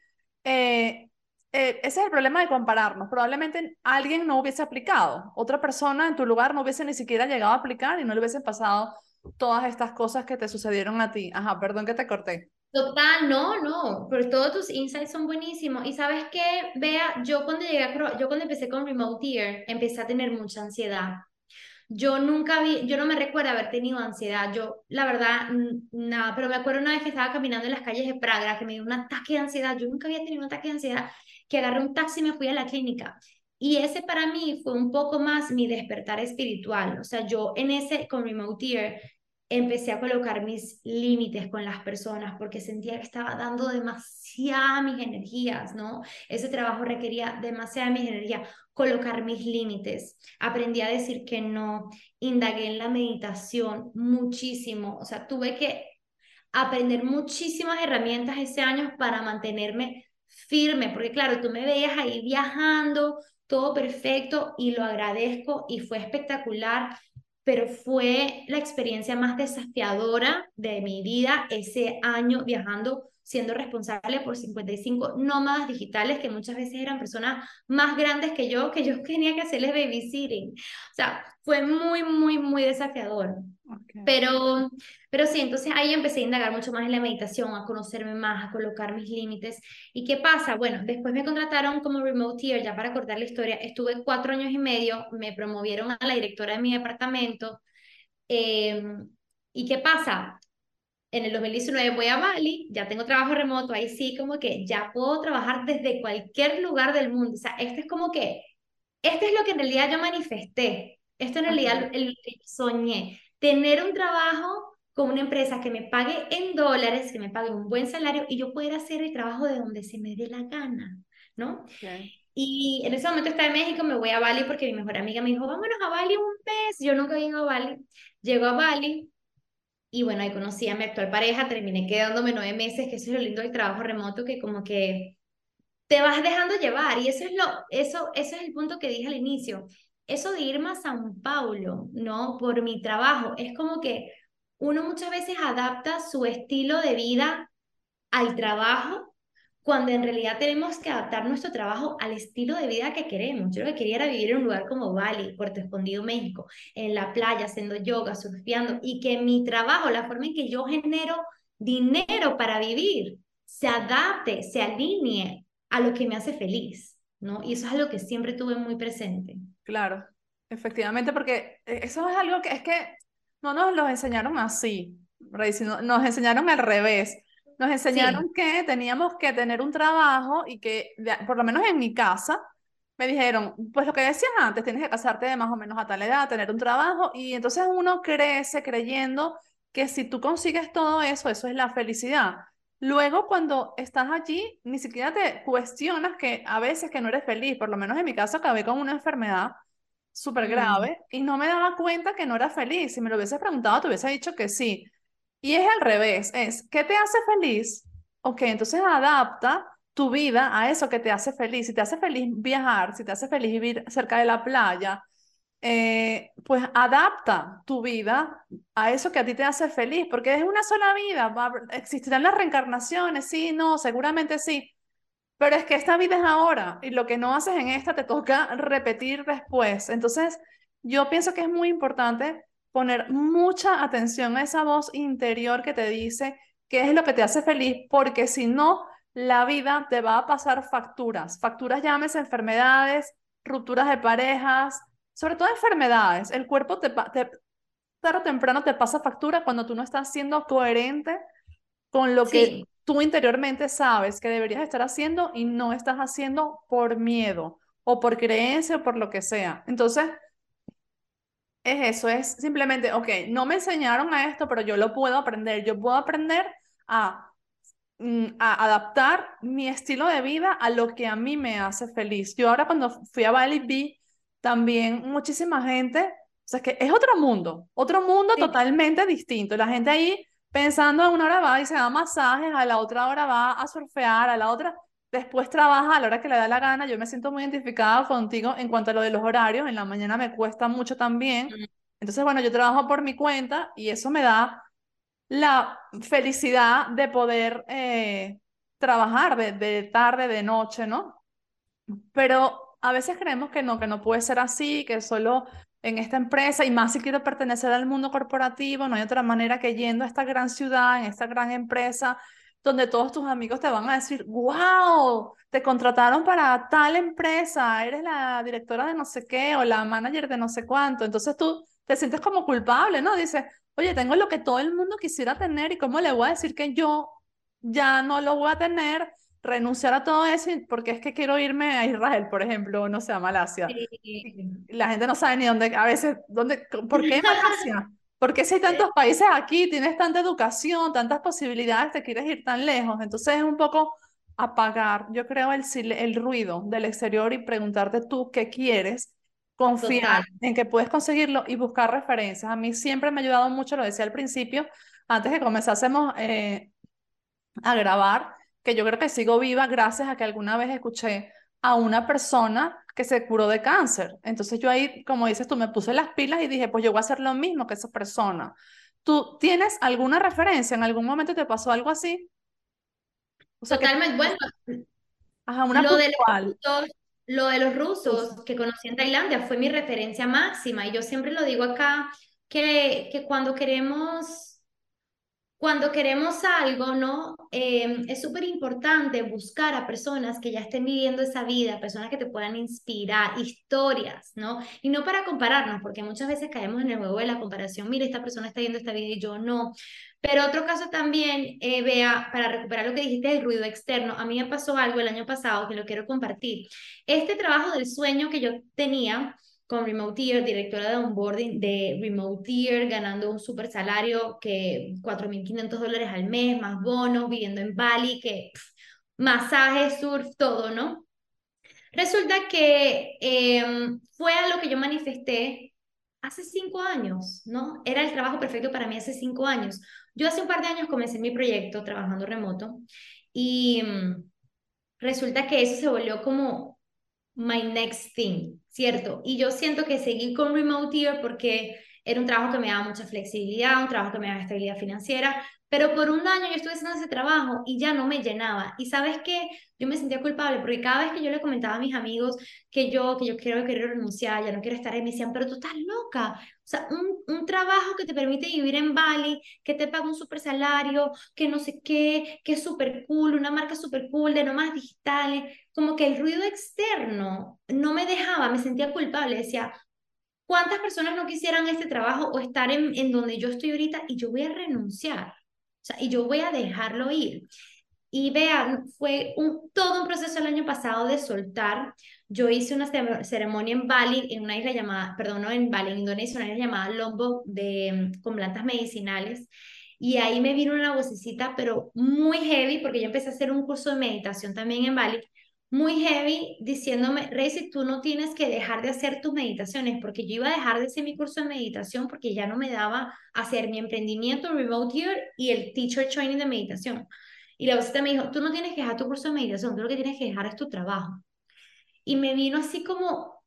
eh, eh, ese es el problema de compararnos. Probablemente alguien no hubiese aplicado, otra persona en tu lugar no hubiese ni siquiera llegado a aplicar y no le hubiesen pasado todas estas cosas que te sucedieron a ti. Ajá, perdón que te corté. Total, no, no, pero todos tus insights son buenísimos. Y sabes qué, Vea, yo cuando llegué a, yo cuando empecé con Remote Ear, empecé a tener mucha ansiedad. Yo nunca vi, yo no me recuerdo haber tenido ansiedad, yo la verdad, nada, pero me acuerdo una vez que estaba caminando en las calles de Praga, que me dio un ataque de ansiedad, yo nunca había tenido un ataque de ansiedad, que agarré un taxi y me fui a la clínica. Y ese para mí fue un poco más mi despertar espiritual, o sea, yo en ese, con Remote Ear, empecé a colocar mis límites con las personas porque sentía que estaba dando demasiadas mis energías, ¿no? Ese trabajo requería demasiada mis energías, colocar mis límites. Aprendí a decir que no, indagué en la meditación muchísimo, o sea, tuve que aprender muchísimas herramientas ese año para mantenerme firme, porque claro, tú me veías ahí viajando, todo perfecto y lo agradezco y fue espectacular, pero fue la experiencia más desafiadora de mi vida ese año viajando, siendo responsable por 55 nómadas digitales que muchas veces eran personas más grandes que yo, que yo tenía que hacerles babysitting. O sea, fue muy, muy, muy desafiador. Pero, pero sí, entonces ahí empecé a indagar mucho más en la meditación, a conocerme más, a colocar mis límites. ¿Y qué pasa? Bueno, después me contrataron como remote ya para cortar la historia. Estuve cuatro años y medio, me promovieron a la directora de mi departamento. Em, ¿Y qué pasa? En el 2019 voy a Bali, ya tengo trabajo remoto, ahí sí como que ya puedo trabajar desde cualquier lugar del mundo. O sea, este es como que, este es lo que en realidad yo manifesté. Esto en realidad es lo que soñé tener un trabajo con una empresa que me pague en dólares, que me pague un buen salario y yo pueda hacer el trabajo de donde se me dé la gana, ¿no? Y en ese momento estaba en México, me voy a Bali porque mi mejor amiga me dijo, vámonos a Bali un mes. Yo nunca he ido a Bali. Llego a Bali y bueno, ahí conocí a mi actual pareja, terminé quedándome nueve meses, que eso es lo lindo del trabajo remoto, que como que te vas dejando llevar y eso es lo, eso, eso es el punto que dije al inicio. Eso de irme a San Paulo, ¿no? Por mi trabajo, es como que uno muchas veces adapta su estilo de vida al trabajo cuando en realidad tenemos que adaptar nuestro trabajo al estilo de vida que queremos. Yo lo que quería era vivir en un lugar como Bali, Puerto Escondido, México, en la playa, haciendo yoga, surfeando, y que mi trabajo, la forma en que yo genero dinero para vivir, se adapte, se alinee a lo que me hace feliz, ¿no? Y eso es algo que siempre tuve muy presente. Claro, efectivamente, porque eso es algo que es que no nos lo enseñaron así, nos enseñaron al revés. Nos enseñaron que teníamos que tener un trabajo y que, por lo menos en mi casa, me dijeron, pues lo que decías antes, tienes que casarte de más o menos a tal edad, tener un trabajo, y entonces uno crece creyendo que si tú consigues todo eso, eso es la felicidad. Luego, cuando estás allí, ni siquiera te cuestionas que a veces que no eres feliz, por lo menos en mi caso acabé con una enfermedad súper grave y no me daba cuenta que no era feliz. Si me lo hubieses preguntado, te hubiese dicho que sí. Y es al revés, es, ¿qué te hace feliz? Ok, entonces adapta tu vida a eso que te hace feliz. Si te hace feliz viajar, si te hace feliz vivir cerca de la playa, eh, pues adapta tu vida a eso que a ti te hace feliz, porque es una sola vida. ¿Existirán las reencarnaciones? Sí, no, seguramente sí. Pero es que esta vida es ahora y lo que no haces en esta te toca repetir después. Entonces, yo pienso que es muy importante poner mucha atención a esa voz interior que te dice qué es lo que te hace feliz, porque si no, la vida te va a pasar facturas. Facturas llámese enfermedades, rupturas de parejas, sobre todo enfermedades. El cuerpo te, te tarde o temprano te pasa factura cuando tú no estás siendo coherente con lo que tú interiormente sabes que deberías estar haciendo y no estás haciendo por miedo o por creencia o por lo que sea. Entonces, es eso, es simplemente, ok, no me enseñaron a esto, pero yo lo puedo aprender. Yo puedo aprender a, mm, a adaptar mi estilo de vida a lo que a mí me hace feliz. Yo ahora cuando fui a Bali vi también muchísima gente, o sea, que es otro mundo, otro mundo totalmente distinto. La gente ahí pensando en una hora va y se da masajes, a la otra hora va a surfear, a la otra después trabaja a la hora que le da la gana. Yo me siento muy identificada contigo en cuanto a lo de los horarios. En la mañana me cuesta mucho también. Entonces, bueno, yo trabajo por mi cuenta y eso me da la felicidad de poder eh, trabajar de, de, tarde, de noche, ¿no? Pero a veces creemos que no, que no puede ser así, que solo en esta empresa, y más si quiero pertenecer al mundo corporativo, no hay otra manera que yendo a esta gran ciudad, en esta gran empresa, donde todos tus amigos te van a decir, wow, te contrataron para tal empresa, eres la directora de no sé qué o la manager de no sé cuánto. Entonces tú te sientes como culpable, ¿no? Dices, oye, tengo lo que todo el mundo quisiera tener y cómo le voy a decir que yo ya no lo voy a tener, renunciar a todo eso porque es que quiero irme a Israel, por ejemplo, no sé, a Malasia. La gente no sabe ni dónde, a veces, dónde, ¿por qué Malasia? Porque si hay tantos países aquí, tienes tanta educación, tantas posibilidades, te quieres ir tan lejos. Entonces es un poco apagar, yo creo, el, el ruido del exterior y preguntarte tú qué quieres, confiar en que puedes conseguirlo y buscar referencias. A mí siempre me ha ayudado mucho, lo decía al principio, antes de comenzásemos eh, a grabar, que yo creo que sigo viva gracias a que alguna vez escuché a una persona que se curó de cáncer. Entonces yo ahí, como dices tú, me puse las pilas y dije, pues yo voy a hacer lo mismo que esa persona. ¿Tú tienes alguna referencia? ¿En algún momento te pasó algo así? Totalmente, bueno. Ajá, una lo, de rusos, lo de los rusos que conocí en Tailandia fue mi referencia máxima y yo siempre lo digo acá, que, que cuando queremos cuando queremos algo, ¿no? Em, es súper importante buscar a personas que ya estén viviendo esa vida, personas que te puedan inspirar, historias, ¿no? Y no para compararnos, porque muchas veces caemos en el juego de la comparación, mira, esta persona está viendo esta vida y yo no. Pero otro caso también, eh, para recuperar lo que dijiste del ruido externo, a mí me pasó algo el año pasado que lo quiero compartir. Este trabajo del sueño que yo tenía, con Remoteer, directora de onboarding de Remoteer, ganando un super salario que 4.500 dólares al mes, más bonos, viviendo en Bali, que masaje, surf, todo, ¿no? Resulta que em, fue a lo que yo manifesté hace cinco años, ¿no? Era el trabajo perfecto para mí hace cinco años. Yo hace un par de años comencé mi proyecto trabajando remoto y mm, resulta que eso se volvió como my next thing, ¿cierto? Y yo siento que seguí con Remote Year porque era un trabajo que me daba mucha flexibilidad, un trabajo que me daba estabilidad financiera, pero por un año yo estuve haciendo ese trabajo y ya no me llenaba. Y sabes qué, yo me sentía culpable porque cada vez que yo le comentaba a mis amigos que yo, que yo quiero, quiero renunciar, ya no quiero estar ahí, me decían, pero tú estás loca. O sea, un, un trabajo que te permite vivir en Bali, que te paga un super salario, que no sé qué, que es súper cool, una marca súper cool, de nomás digitales, como que el ruido externo no me dejaba, me sentía culpable, decía, ¿Cuántas personas no quisieran este trabajo o estar en, en donde yo estoy ahorita y yo voy a renunciar? O sea, y yo voy a dejarlo ir. Y vean, fue un, todo un proceso el año pasado de soltar. Yo hice una ceremonia en Bali, en una isla llamada, perdón, no en Bali, en Indonesia, una isla llamada Lombok, de, con plantas medicinales. Y ahí me vino una vocecita, pero muy heavy, porque yo empecé a hacer un curso de meditación también en Bali muy heavy diciéndome, Reisi, tú no tienes que dejar de hacer tus meditaciones, porque yo iba a dejar de hacer mi curso de meditación porque ya no me daba hacer mi emprendimiento remote year y el teacher training de meditación. Y la vocita me dijo, tú no tienes que dejar tu curso de meditación, tú lo que tienes que dejar es tu trabajo. Y me vino así como,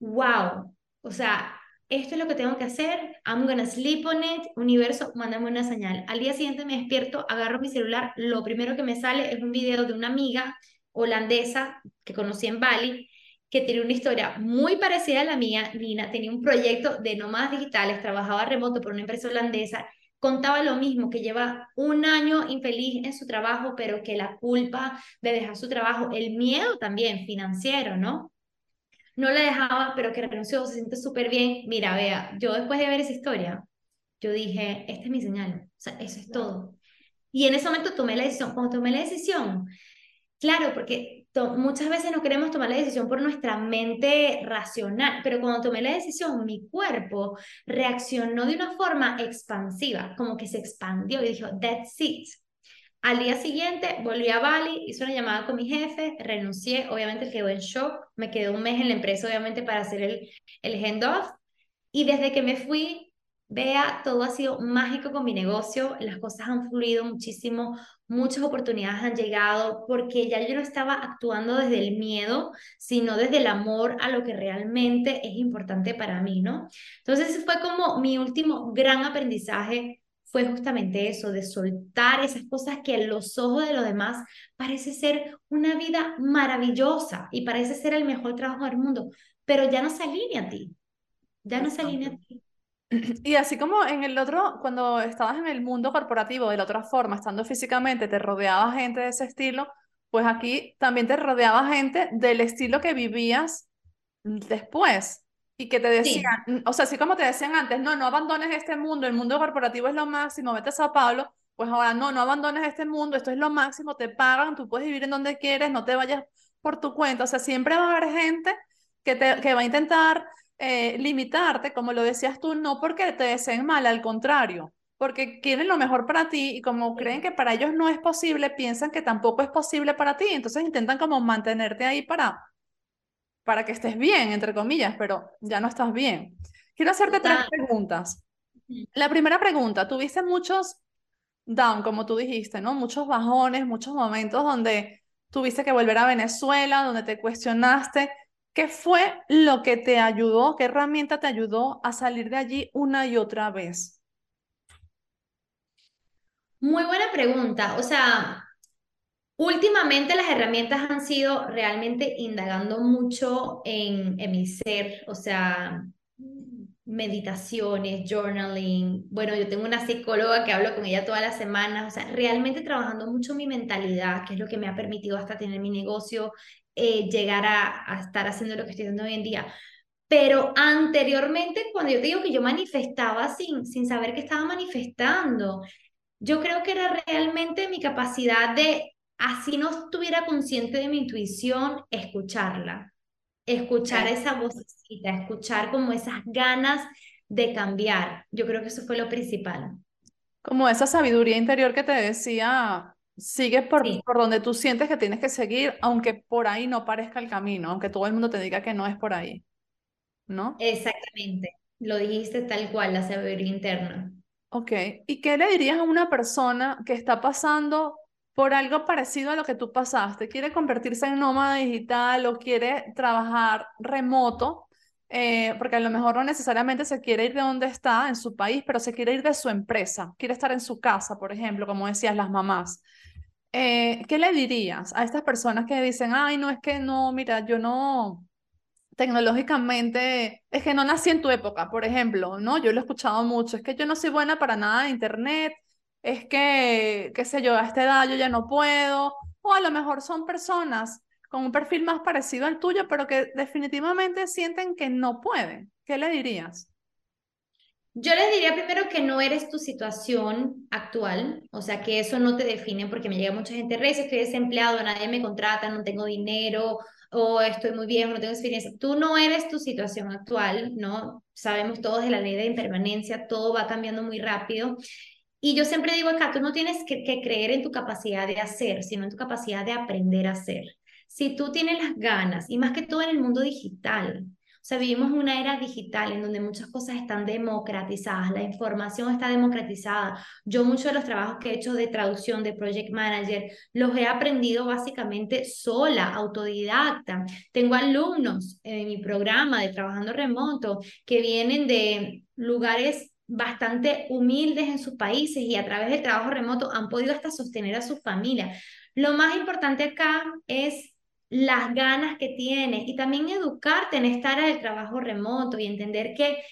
wow, o sea, esto es lo que tengo que hacer, I'm gonna sleep on it, universo, mándame una señal. Al día siguiente me despierto, agarro mi celular, lo primero que me sale es un video de una amiga holandesa que conocí en Bali, que tiene una historia muy parecida a la mía. Nina tenía un proyecto de nómadas digitales, trabajaba remoto por una empresa holandesa, contaba lo mismo, que lleva un año infeliz en su trabajo, pero que la culpa de dejar su trabajo, el miedo también financiero, ¿no? No le dejaba, pero que renunció, se siente súper bien. Mira, vea, yo después de ver esa historia, yo dije, esta es mi señal, o sea, eso es todo. Y en ese momento tomé la decisión. Cuando tomé la decisión, Claro, porque muchas veces no queremos tomar la decisión por nuestra mente racional, pero cuando tomé la decisión, mi cuerpo reaccionó de una forma expansiva, como que se expandió y dijo, that's it. Al día siguiente volví a Bali, hice una llamada con mi jefe, renuncié, obviamente quedó en shock, me quedé un mes en la empresa obviamente para hacer el, el handoff y desde que me fui Vea, todo ha sido mágico con mi negocio, las cosas han fluido muchísimo, muchas oportunidades han llegado porque ya yo no estaba actuando desde el miedo, sino desde el amor a lo que realmente es importante para mí, ¿no? Entonces fue como mi último gran aprendizaje fue justamente eso, de soltar esas cosas que a los ojos de los demás parece ser una vida maravillosa y parece ser el mejor trabajo del mundo, pero ya no se alinea a ti, ya no se alinea a ti. Y así como en el otro, cuando estabas en el mundo corporativo de la otra forma, estando físicamente, te rodeaba gente de ese estilo, pues aquí también te rodeaba gente del estilo que vivías después y que te decían, o sea, así como te decían antes, no, no abandones este mundo, el mundo corporativo es lo máximo, vete a Sao Paulo, pues ahora no, no abandones este mundo, esto es lo máximo, te pagan, tú puedes vivir en donde quieres, no te vayas por tu cuenta, o sea, siempre va a haber gente que, te, que va a intentar eh, limitarte, como lo decías tú, no porque te deseen mal, al contrario, porque quieren lo mejor para ti y como creen que para ellos no es posible, piensan que tampoco es posible para ti, entonces intentan como mantenerte ahí para, para que estés bien, entre comillas, pero ya no estás bien. Quiero hacerte tres preguntas. La primera pregunta, tuviste muchos down, como tú dijiste, ¿no? Muchos bajones, muchos momentos donde tuviste que volver a Venezuela, donde te cuestionaste ¿Qué fue lo que te ayudó, qué herramienta te ayudó a salir de allí una y otra vez? Muy buena pregunta. O sea, últimamente las herramientas han sido realmente indagando mucho en, mi ser, o sea, meditaciones, journaling. Bueno, yo tengo una psicóloga que hablo con ella todas las semanas, o sea, realmente trabajando mucho mi mentalidad, que es lo que me ha permitido hasta tener mi negocio, eh, llegar a, estar haciendo lo que estoy haciendo hoy en día. Pero anteriormente, cuando yo te digo que yo manifestaba sin, sin saber que estaba manifestando, yo creo que era realmente mi capacidad de, así no estuviera consciente de mi intuición, escucharla. Escuchar esa vocecita, escuchar como esas ganas de cambiar. Yo creo que eso fue lo principal. Como esa sabiduría interior que te decía, Sigue por, por donde tú sientes que tienes que seguir, aunque por ahí no parezca el camino, aunque todo el mundo te diga que no es por ahí. ¿No? Exactamente. lo dijiste tal cual, la sabiduría interna. Ok, ¿y qué le dirías a una persona que está pasando por algo parecido a lo que tú pasaste? Quiere convertirse en nómada digital o quiere trabajar remoto, eh, porque a lo mejor no necesariamente se quiere ir de donde está, en su país, pero se quiere ir de su empresa, quiere estar en su casa, por ejemplo, como decías, las mamás. Eh, ¿qué le dirías a estas personas que dicen, ay, no, es que no, mira, yo no, tecnológicamente, es que no nací en tu época, por ejemplo, ¿no? Yo lo he escuchado mucho, es que yo no soy buena para nada de internet, es que, qué sé yo, a esta edad yo ya no puedo, o a lo mejor son personas con un perfil más parecido al tuyo, pero que definitivamente sienten que no pueden. ¿Qué le dirías? Yo les diría primero que no eres tu situación actual, o sea, que eso no te define, porque me llega mucha gente, Rey, estoy desempleado, nadie me contrata, no tengo dinero, o estoy muy viejo, no tengo experiencia. Tú no eres tu situación actual, ¿no? Sabemos todos de la ley de impermanencia, todo va cambiando muy rápido. Y yo siempre digo acá, tú no tienes que, creer en tu capacidad de hacer, sino en tu capacidad de aprender a hacer. Si tú tienes las ganas, y más que todo en el mundo digital, o sea, vivimos una era digital en donde muchas cosas están democratizadas, la información está democratizada. Yo muchos de los trabajos que he hecho de traducción, de project manager, los he aprendido básicamente sola, autodidacta. Tengo alumnos en mi programa de trabajando remoto que vienen de lugares bastante humildes en sus países y a través del trabajo remoto han podido hasta sostener a su familia. Lo más importante acá es las ganas que tienes y también educarte en estar en el trabajo remoto y entender que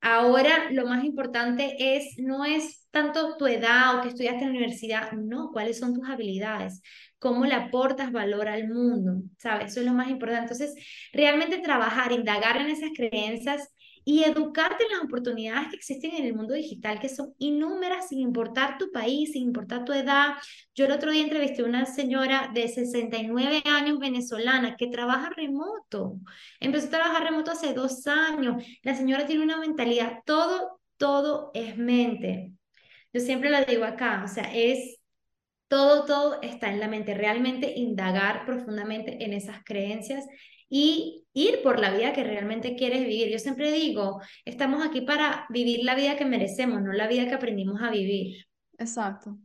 ahora lo más importante es no es tanto tu edad o que estudiaste en la universidad, no, cuáles son tus habilidades, cómo le aportas valor al mundo, ¿sabes? Eso es lo más importante. Entonces, realmente trabajar, indagar en esas creencias y educarte en las oportunidades que existen en el mundo digital, que son innúmeras sin importar tu país, sin importar tu edad. Yo el otro día entrevisté a una señora de 69 años venezolana que trabaja remoto. Empezó a trabajar remoto hace dos años. La señora tiene una mentalidad, todo, todo es mente. Yo siempre lo digo acá, o sea, es todo, todo está en la mente. Realmente indagar profundamente en esas creencias y ir por la vida que realmente quieres vivir. Yo siempre digo, estamos aquí para vivir la vida que merecemos, no la vida que aprendimos a vivir. Exacto.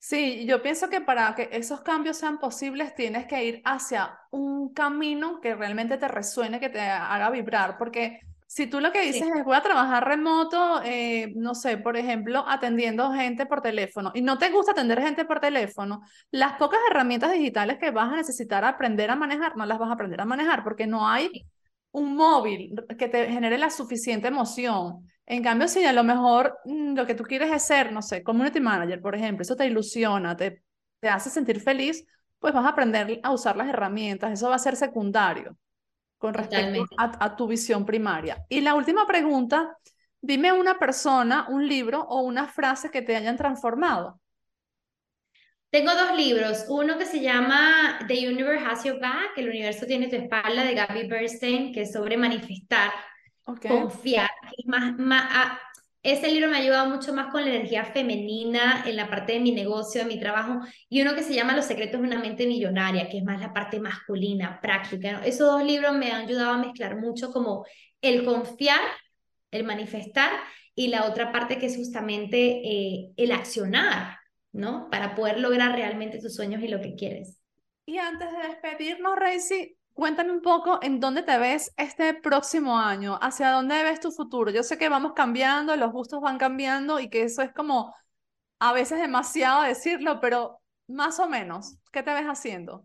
Sí, yo pienso que para que esos cambios sean posibles tienes que ir hacia un camino que realmente te resuene, que te haga vibrar, porque si tú lo que dices es voy a trabajar remoto, eh, no sé, por ejemplo, atendiendo gente por teléfono y no te gusta atender gente por teléfono, las pocas herramientas digitales que vas a necesitar aprender a manejar, no las vas a aprender a manejar porque no hay un móvil que te genere la suficiente emoción. En cambio, si a lo mejor mm, lo que tú quieres es ser, no sé, community manager, por ejemplo, eso te ilusiona, te, te hace sentir feliz, pues vas a aprender a usar las herramientas, eso va a ser secundario con respecto a, tu visión primaria. Y la última pregunta, dime una persona, un libro o una frase que te hayan transformado. Tengo dos libros, uno que se llama The Universe Has Your Back, el universo tiene tu espalda, de Gabby Bernstein, que es sobre manifestar, confiar, más, más, ah, ese libro me ha ayudado mucho más con la energía femenina en la parte de mi negocio, de mi trabajo, y uno que se llama Los secretos de una mente millonaria, que es más la parte masculina, práctica. Esos dos libros me han ayudado a mezclar mucho como el confiar, el manifestar, y la otra parte que es justamente eh, el accionar, ¿no? Para poder lograr realmente tus sueños y lo que quieres. Y antes de despedirnos, Reisi, Cuéntame un poco en dónde te ves este próximo año, hacia dónde ves tu futuro. Yo sé que vamos cambiando, los gustos van cambiando y que eso es como a veces demasiado decirlo, pero más o menos, ¿qué te ves haciendo?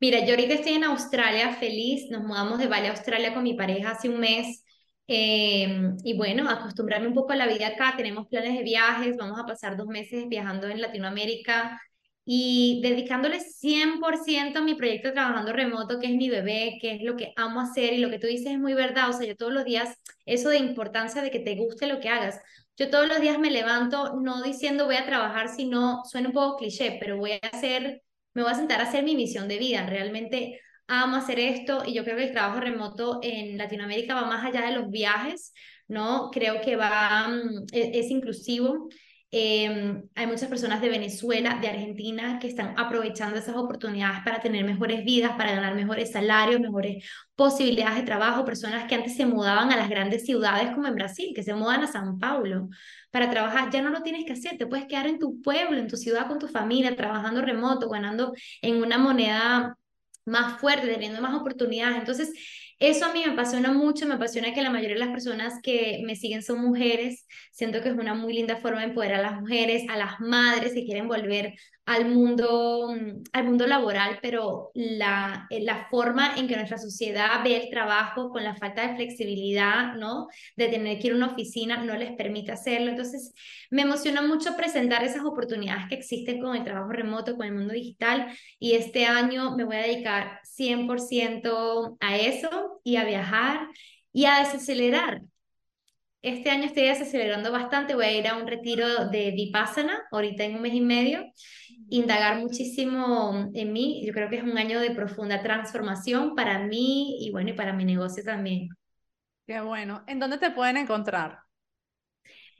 Mira, yo ahorita estoy en Australia feliz, nos mudamos de Bali a Australia con mi pareja hace un mes. Em, y bueno, acostumbrarme un poco a la vida acá, tenemos planes de viajes, vamos a pasar dos meses viajando en Latinoamérica, y dedicándole 100% a mi proyecto trabajando remoto, que es mi bebé, que es lo que amo hacer y lo que tú dices es muy verdad, o sea, yo todos los días, eso de importancia de que te guste lo que hagas, yo todos los días me levanto no diciendo voy a trabajar, sino suena un poco cliché, pero voy a hacer, me voy a sentar a hacer mi misión de vida, realmente amo hacer esto y yo creo que el trabajo remoto en Latinoamérica va más allá de los viajes, ¿no? Creo que va, mm, e-, es inclusivo Em, hay muchas personas de Venezuela, de Argentina, que están aprovechando esas oportunidades para tener mejores vidas, para ganar mejores salarios, mejores posibilidades de trabajo. Personas que antes se mudaban a las grandes ciudades como en Brasil, que se mudan a San Paulo para trabajar. Ya no lo tienes que hacer, te puedes quedar en tu pueblo, en tu ciudad con tu familia, trabajando remoto, ganando en una moneda más fuerte, teniendo más oportunidades. Entonces, eso a mí me apasiona mucho, me apasiona que la mayoría de las personas que me siguen son mujeres. Siento que es una muy linda forma de empoderar a las mujeres, a las madres que quieren volver al mundo, mm, al mundo laboral, pero la, eh, la forma en que nuestra sociedad ve el trabajo con la falta de flexibilidad, ¿no? De tener que ir a una oficina no les permite hacerlo. Entonces, me emociona mucho presentar esas oportunidades que existen con el trabajo remoto, con el mundo digital, y este año me voy a dedicar 100% a eso y a viajar y a desacelerar. Este año estoy desacelerando bastante, voy a ir a un retiro de Vipassana, ahorita en un mes y medio, indagar muchísimo en mí. Yo creo que es un año de profunda transformación para mí y bueno, y para mi negocio también. Qué bueno. ¿En dónde te pueden encontrar?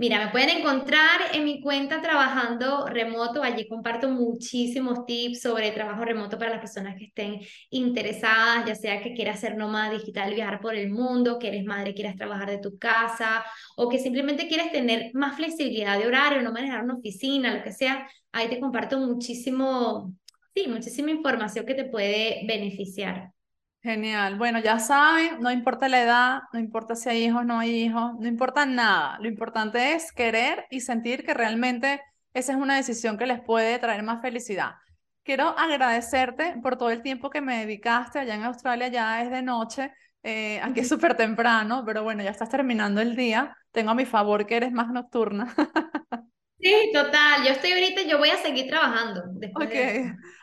Mira, me pueden encontrar en mi cuenta trabajando remoto. Allí comparto muchísimos tips sobre trabajo remoto para las personas que estén interesadas, ya sea que quieras ser nómada digital, viajar por el mundo, que eres madre, quieras trabajar de tu casa o que simplemente quieres tener más flexibilidad de horario, no manejar una oficina, lo que sea. Ahí te comparto muchísimo, sí, muchísima información que te puede beneficiar. Genial. Bueno, ya saben, no importa la edad, no importa si hay hijos, no hay hijos, no importa nada. Lo importante es querer y sentir que realmente esa es una decisión que les puede traer más felicidad. Quiero agradecerte por todo el tiempo que me dedicaste. Allá en Australia ya es de noche, eh, aquí es súper temprano, pero bueno, ya estás terminando el día. Tengo a mi favor que eres más nocturna. Sí, total. Yo estoy ahorita, yo voy a seguir trabajando. ok.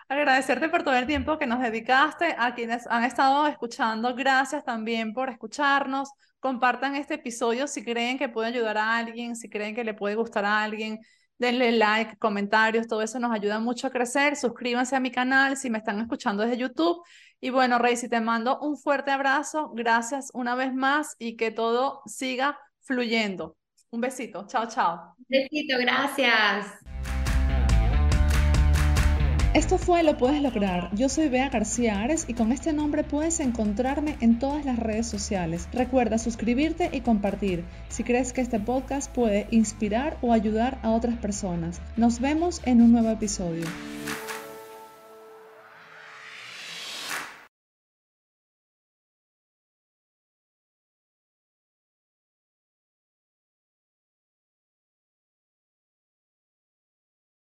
Agradecerte por todo el tiempo que nos dedicaste. A quienes han estado escuchando, gracias también por escucharnos. Compartan este episodio si creen que puede ayudar a alguien, si creen que le puede gustar a alguien. Denle like, comentarios, todo eso nos ayuda mucho a crecer. Suscríbanse a mi canal si me están escuchando desde YouTube. Y bueno, Rey, si te mando un fuerte abrazo, gracias una vez más y que todo siga fluyendo. Un besito. Chao, chao. Besito, gracias. Esto fue Lo Puedes Lograr. Yo soy Bea García Ares y con este nombre puedes encontrarme en todas las redes sociales. Recuerda suscribirte y compartir si crees que este podcast puede inspirar o ayudar a otras personas. Nos vemos en un nuevo episodio.